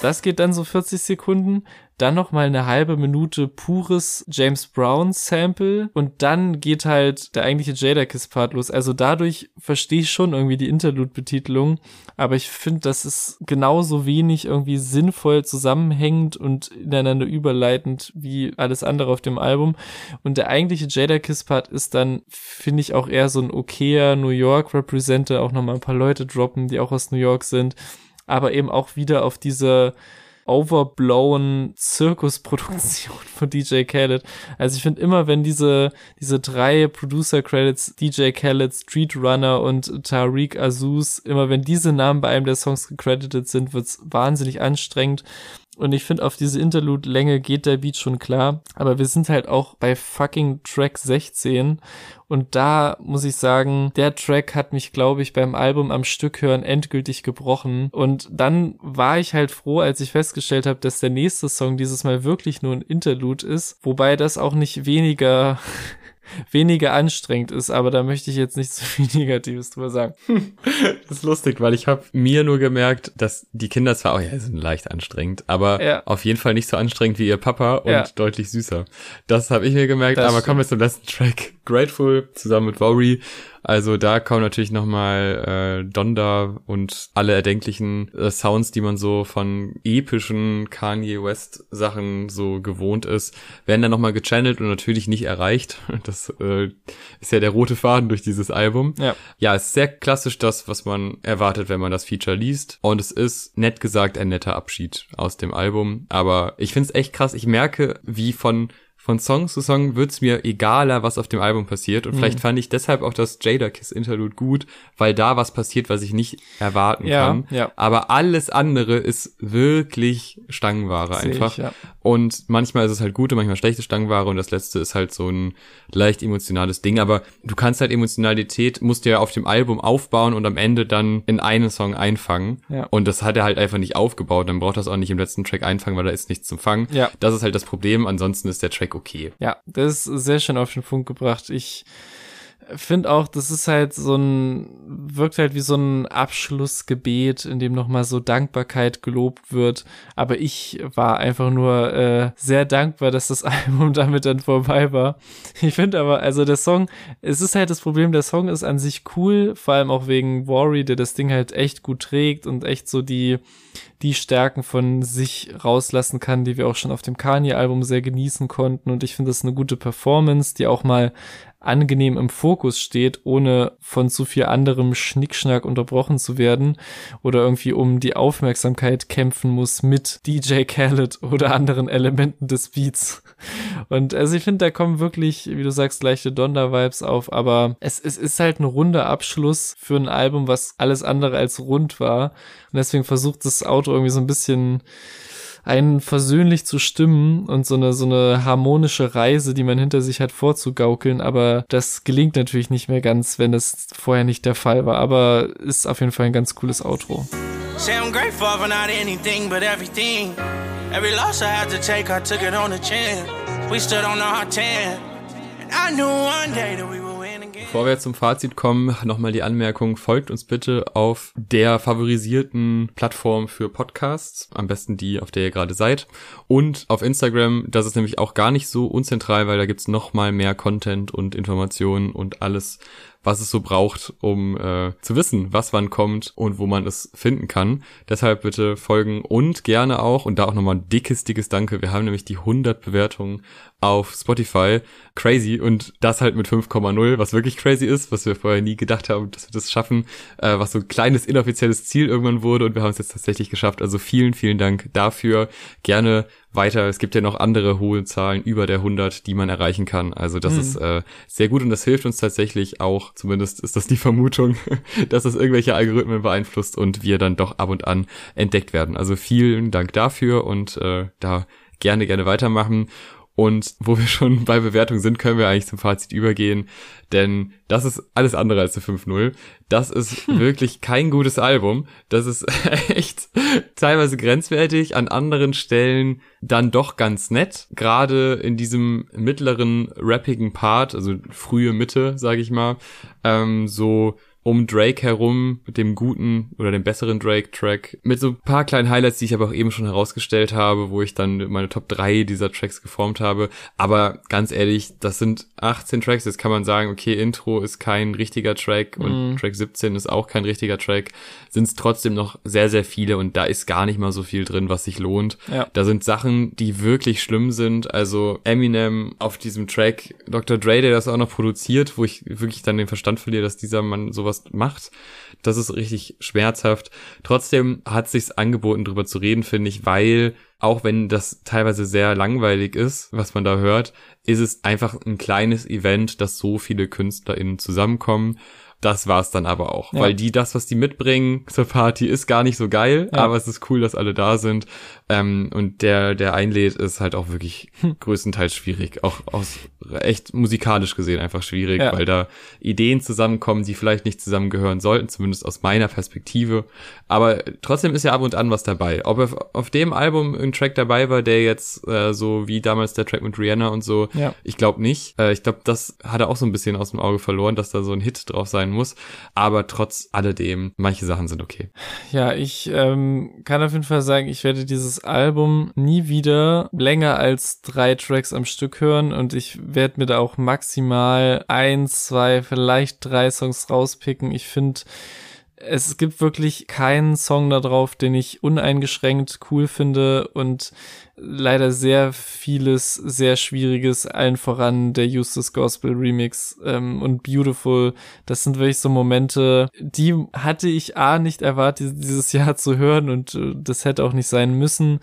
Das geht dann so 40 Sekunden, dann noch mal eine halbe Minute pures James Brown Sample. Und dann geht halt der eigentliche Jadakiss Part los. Also dadurch verstehe ich schon irgendwie die Interlude Betitelung, aber ich finde, das ist genauso wenig irgendwie sinnvoll zusammenhängend und ineinander überleitend wie alles andere auf dem Album. Und der eigentliche Jadakiss Part ist dann finde ich auch eher so ein okayer New York Representer, auch noch mal ein paar Leute droppen, die auch aus New York sind aber eben auch wieder auf diese overblown Zirkusproduktion von DJ Khaled. Also ich finde immer, wenn diese, diese drei Producer-Credits, DJ Khaled, Street Runner und Tariq Azus, immer wenn diese Namen bei einem der Songs gecredited sind, wird's wahnsinnig anstrengend. Und ich finde, auf diese Interlude-Länge geht der Beat schon klar. Aber wir sind halt auch bei fucking Track 16. Und da muss ich sagen, der Track hat mich, glaube ich, beim Album am Stück hören endgültig gebrochen. Und dann war ich halt froh, als ich festgestellt habe, dass der nächste Song dieses Mal wirklich nur ein Interlude ist. Wobei das auch nicht weniger weniger anstrengend ist, aber da möchte ich jetzt nicht so viel Negatives drüber sagen. Das ist lustig, weil ich habe mir nur gemerkt, dass die Kinder zwar auch, ja, sind leicht anstrengend, aber Ja. auf jeden Fall nicht so anstrengend wie ihr Papa und Ja. deutlich süßer. Das habe ich mir gemerkt, Das aber kommen wir zum letzten Track. Grateful zusammen mit Worry. Also da kommen natürlich nochmal äh, Donda und alle erdenklichen äh, Sounds, die man so von epischen Kanye West Sachen so gewohnt ist, werden dann nochmal gechannelt und natürlich nicht erreicht. Das äh, ist ja der rote Faden durch dieses Album. Ja. Ja, es ist sehr klassisch das, was man erwartet, wenn man das Feature liest. Und es ist, nett gesagt, ein netter Abschied aus dem Album. Aber ich find's echt krass. Ich merke, wie von von Song zu Song wird's mir egaler, was auf dem Album passiert. Und vielleicht fand ich deshalb auch das Jada Kiss Interlude gut, weil da was passiert, was ich nicht erwarten Ja, kann. ja. Aber alles andere ist wirklich Stangenware einfach. ich, ja. Und manchmal ist es halt gute, manchmal schlechte Stangenware und das letzte ist halt so ein leicht emotionales Ding. Aber du kannst halt Emotionalität, musst du ja auf dem Album aufbauen und am Ende dann in einen Song einfangen. Ja. Und das hat er halt einfach nicht aufgebaut. Dann braucht er das auch nicht im letzten Track einfangen, weil da ist nichts zum Fangen. Ja. Das ist halt das Problem. Ansonsten ist der Track okay. Ja, das ist sehr schön auf den Punkt gebracht. Ich finde auch, das ist halt so ein, wirkt halt wie so ein Abschlussgebet, in dem nochmal so Dankbarkeit gelobt wird. Aber ich war einfach nur äh, sehr dankbar, dass das Album damit dann vorbei war. Ich finde aber, also der Song, es ist halt das Problem, der Song ist an sich cool, vor allem auch wegen Worry, der das Ding halt echt gut trägt und echt so die, die Stärken von sich rauslassen kann, die wir auch schon auf dem Kanye-Album sehr genießen konnten. Und ich finde das eine gute Performance, die auch mal angenehm im Fokus steht, ohne von zu viel anderem Schnickschnack unterbrochen zu werden oder irgendwie um die Aufmerksamkeit kämpfen muss mit DJ Khaled oder anderen Elementen des Beats. Und also ich finde, da kommen wirklich, wie du sagst, leichte Donda-Vibes auf, aber es, es ist halt ein runder Abschluss für ein Album, was alles andere als rund war. Und deswegen versucht das Auto irgendwie so ein bisschen einen versöhnlich zu stimmen und so eine, so eine harmonische Reise, die man hinter sich hat, vorzugaukeln. Aber das gelingt natürlich nicht mehr ganz, wenn das vorher nicht der Fall war. Aber ist auf jeden Fall ein ganz cooles Outro. Say I'm grateful for not anything but everything. Every loss I had to take, I took it on the chin. We stood on our 10. And I knew one day that we again. Bevor wir zum Fazit kommen, nochmal die Anmerkung, folgt uns bitte auf der favorisierten Plattform für Podcasts, am besten die, auf der ihr gerade seid. Und auf Instagram, das ist nämlich auch gar nicht so unzentral, weil da gibt's noch mal mehr Content und Informationen und alles, was es so braucht, um äh, zu wissen, was wann kommt und wo man es finden kann. Deshalb bitte folgen und gerne auch, und da auch nochmal ein dickes, dickes Danke. Wir haben nämlich die 100 Bewertungen auf Spotify. Crazy. Und das halt mit 5,0, was wirklich crazy ist, was wir vorher nie gedacht haben, dass wir das schaffen, äh, was so ein kleines inoffizielles Ziel irgendwann wurde und wir haben es jetzt tatsächlich geschafft. Also vielen, vielen Dank dafür. Gerne weiter. Es gibt ja noch andere hohe Zahlen über der 100, die man erreichen kann. Also das Mhm. ist äh, sehr gut und das hilft uns tatsächlich auch, zumindest ist das die Vermutung, dass es irgendwelche Algorithmen beeinflusst und wir dann doch ab und an entdeckt werden. Also vielen Dank dafür und äh, da gerne, gerne weitermachen. Und wo wir schon bei Bewertung sind, können wir eigentlich zum Fazit übergehen, denn das ist alles andere als eine 5-0. Das ist wirklich kein gutes Album. Das ist echt teilweise grenzwertig, an anderen Stellen dann doch ganz nett. Gerade in diesem mittleren rappigen Part, also frühe Mitte, sage ich mal, ähm, so um Drake herum mit dem guten oder dem besseren Drake-Track. Mit so ein paar kleinen Highlights, die ich aber auch eben schon herausgestellt habe, wo ich dann meine Top 3 dieser Tracks geformt habe. Aber ganz ehrlich, das sind 18 Tracks. Jetzt kann man sagen, okay, Intro ist kein richtiger Track und Mhm. Track 17 ist auch kein richtiger Track. Sind es trotzdem noch sehr, sehr viele und da ist gar nicht mal so viel drin, was sich lohnt. Ja. Da sind Sachen, die wirklich schlimm sind. Also Eminem auf diesem Track, Dr. Dre, der das auch noch produziert, wo ich wirklich dann den Verstand verliere, dass dieser Mann sowas macht. Das ist richtig schmerzhaft. Trotzdem hat sich's angeboten, drüber zu reden, finde ich, weil auch wenn das teilweise sehr langweilig ist, was man da hört, ist es einfach ein kleines Event, dass so viele KünstlerInnen zusammenkommen. Das war's dann aber auch, Ja. weil die das, was die mitbringen zur Party, ist gar nicht so geil, Ja. aber es ist cool, dass alle da sind. Ähm, und der, der einlädt, ist halt auch wirklich Hm. größtenteils schwierig, auch aus echt musikalisch gesehen einfach schwierig, Ja. weil da Ideen zusammenkommen, die vielleicht nicht zusammengehören sollten, zumindest aus meiner Perspektive. Aber trotzdem ist ja ab und an was dabei. Ob auf, auf dem Album ein Track dabei war, der jetzt äh, so wie damals der Track mit Rihanna und so, Ja. ich glaube nicht. Äh, ich glaube, das hat er auch so ein bisschen aus dem Auge verloren, dass da so ein Hit drauf sein muss. Aber trotz alledem, manche Sachen sind okay. Ja, ich ähm, kann auf jeden Fall sagen, ich werde dieses Album nie wieder länger als drei Tracks am Stück hören und ich werde mir da auch maximal ein, zwei, vielleicht drei Songs rauspicken. Ich finde, es gibt wirklich keinen Song da drauf, den ich uneingeschränkt cool finde und leider sehr vieles sehr schwieriges, allen voran der Eustace Gospel Remix ähm, und Beautiful. Das sind wirklich so Momente, die hatte ich A nicht erwartet, dieses Jahr zu hören und äh, das hätte auch nicht sein müssen.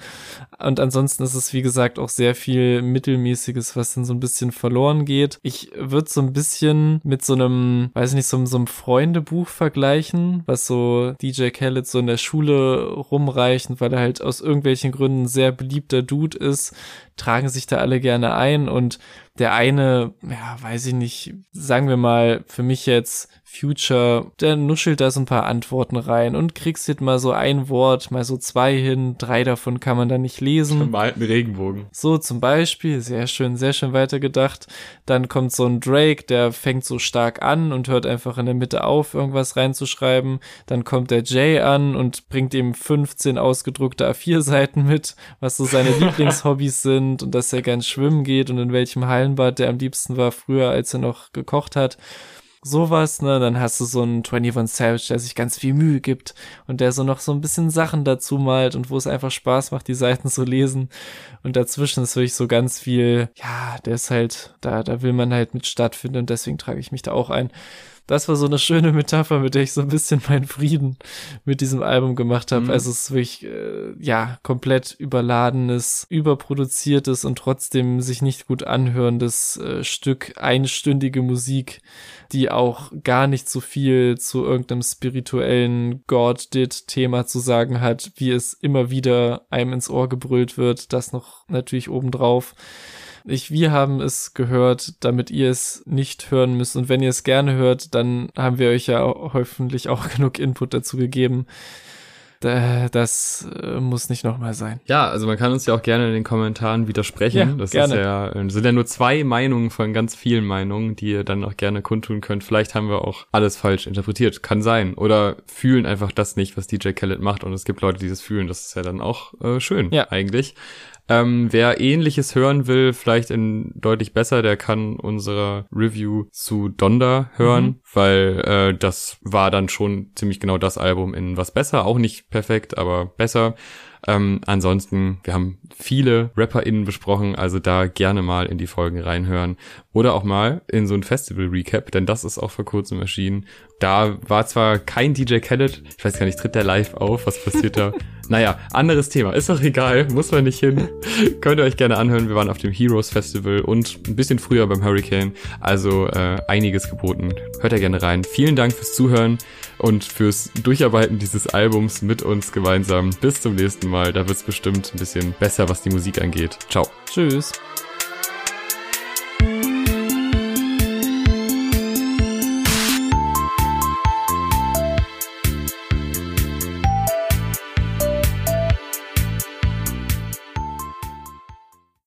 Und ansonsten ist es, wie gesagt, auch sehr viel Mittelmäßiges, was dann so ein bisschen verloren geht. Ich würde so ein bisschen mit so einem, weiß nicht, so, so einem Freundebuch vergleichen, was so DJ Khaled so in der Schule rumreicht, weil er halt aus irgendwelchen Gründen sehr beliebter Dude ist, tragen sich da alle gerne ein und der eine, ja, weiß ich nicht, sagen wir mal, für mich jetzt Future, der nuschelt da so ein paar Antworten rein und kriegst jetzt mal so ein Wort, mal so zwei hin, drei davon kann man da nicht lesen. Mal einen Regenbogen. So zum Beispiel, sehr schön, sehr schön weitergedacht. Dann kommt so ein Drake, der fängt so stark an und hört einfach in der Mitte auf, irgendwas reinzuschreiben. Dann kommt der Jay an und bringt ihm 15 ausgedruckte A4-Seiten mit, was so seine Lieblingshobbys sind und dass er gern schwimmen geht und in welchem Hallenbad der am liebsten war früher, als er noch gekocht hat. Sowas, ne, dann hast du so einen 21 Savage, der sich ganz viel Mühe gibt und der so noch so ein bisschen Sachen dazu malt und wo es einfach Spaß macht, die Seiten zu lesen. Und dazwischen ist wirklich so ganz viel, ja, der ist halt, da, da will man halt mit stattfinden und deswegen trage ich mich da auch ein. Das war so eine schöne Metapher, mit der ich so ein bisschen meinen Frieden mit diesem Album gemacht habe. Mhm. Also es ist wirklich, äh, ja, komplett überladenes, überproduziertes und trotzdem sich nicht gut anhörendes äh, Stück, einstündige Musik, die auch gar nicht so viel zu irgendeinem spirituellen God-Did-Thema zu sagen hat, wie es immer wieder einem ins Ohr gebrüllt wird. Das noch natürlich obendrauf. Ich, wir haben es gehört, damit ihr es nicht hören müsst. Und wenn ihr es gerne hört, dann haben wir euch ja hoffentlich auch genug Input dazu gegeben. Da- Das äh, muss nicht nochmal sein. Ja, also man kann uns ja auch gerne in den Kommentaren widersprechen. Ja, das gerne. ist ja, äh, sind ja nur zwei Meinungen von ganz vielen Meinungen, die ihr dann auch gerne kundtun könnt. Vielleicht haben wir auch alles falsch interpretiert. Kann sein. Oder fühlen einfach das nicht, was DJ Khaled macht. Und es gibt Leute, die das fühlen. Das ist ja dann auch äh, schön, Ja. eigentlich. Ähm, wer ähnliches hören will, vielleicht in deutlich besser, der kann unsere Review zu Donda hören, Mhm. weil äh, das war dann schon ziemlich genau das Album in was besser, auch nicht perfekt, aber besser. Ähm, ansonsten, wir haben viele RapperInnen besprochen, also da gerne mal in die Folgen reinhören. Oder auch mal in so ein Festival-Recap, denn das ist auch vor kurzem erschienen. Da war zwar kein DJ Khaled, ich weiß gar nicht, tritt der live auf, was passiert da? naja, anderes Thema, ist doch egal, muss man nicht hin. Könnt ihr euch gerne anhören, wir waren auf dem Heroes Festival und ein bisschen früher beim Hurricane, also äh, einiges geboten. Hört da gerne rein. Vielen Dank fürs Zuhören und fürs Durcharbeiten dieses Albums mit uns gemeinsam. Bis zum nächsten Mal, da wird's bestimmt ein bisschen besser, was die Musik angeht. Ciao. Tschüss.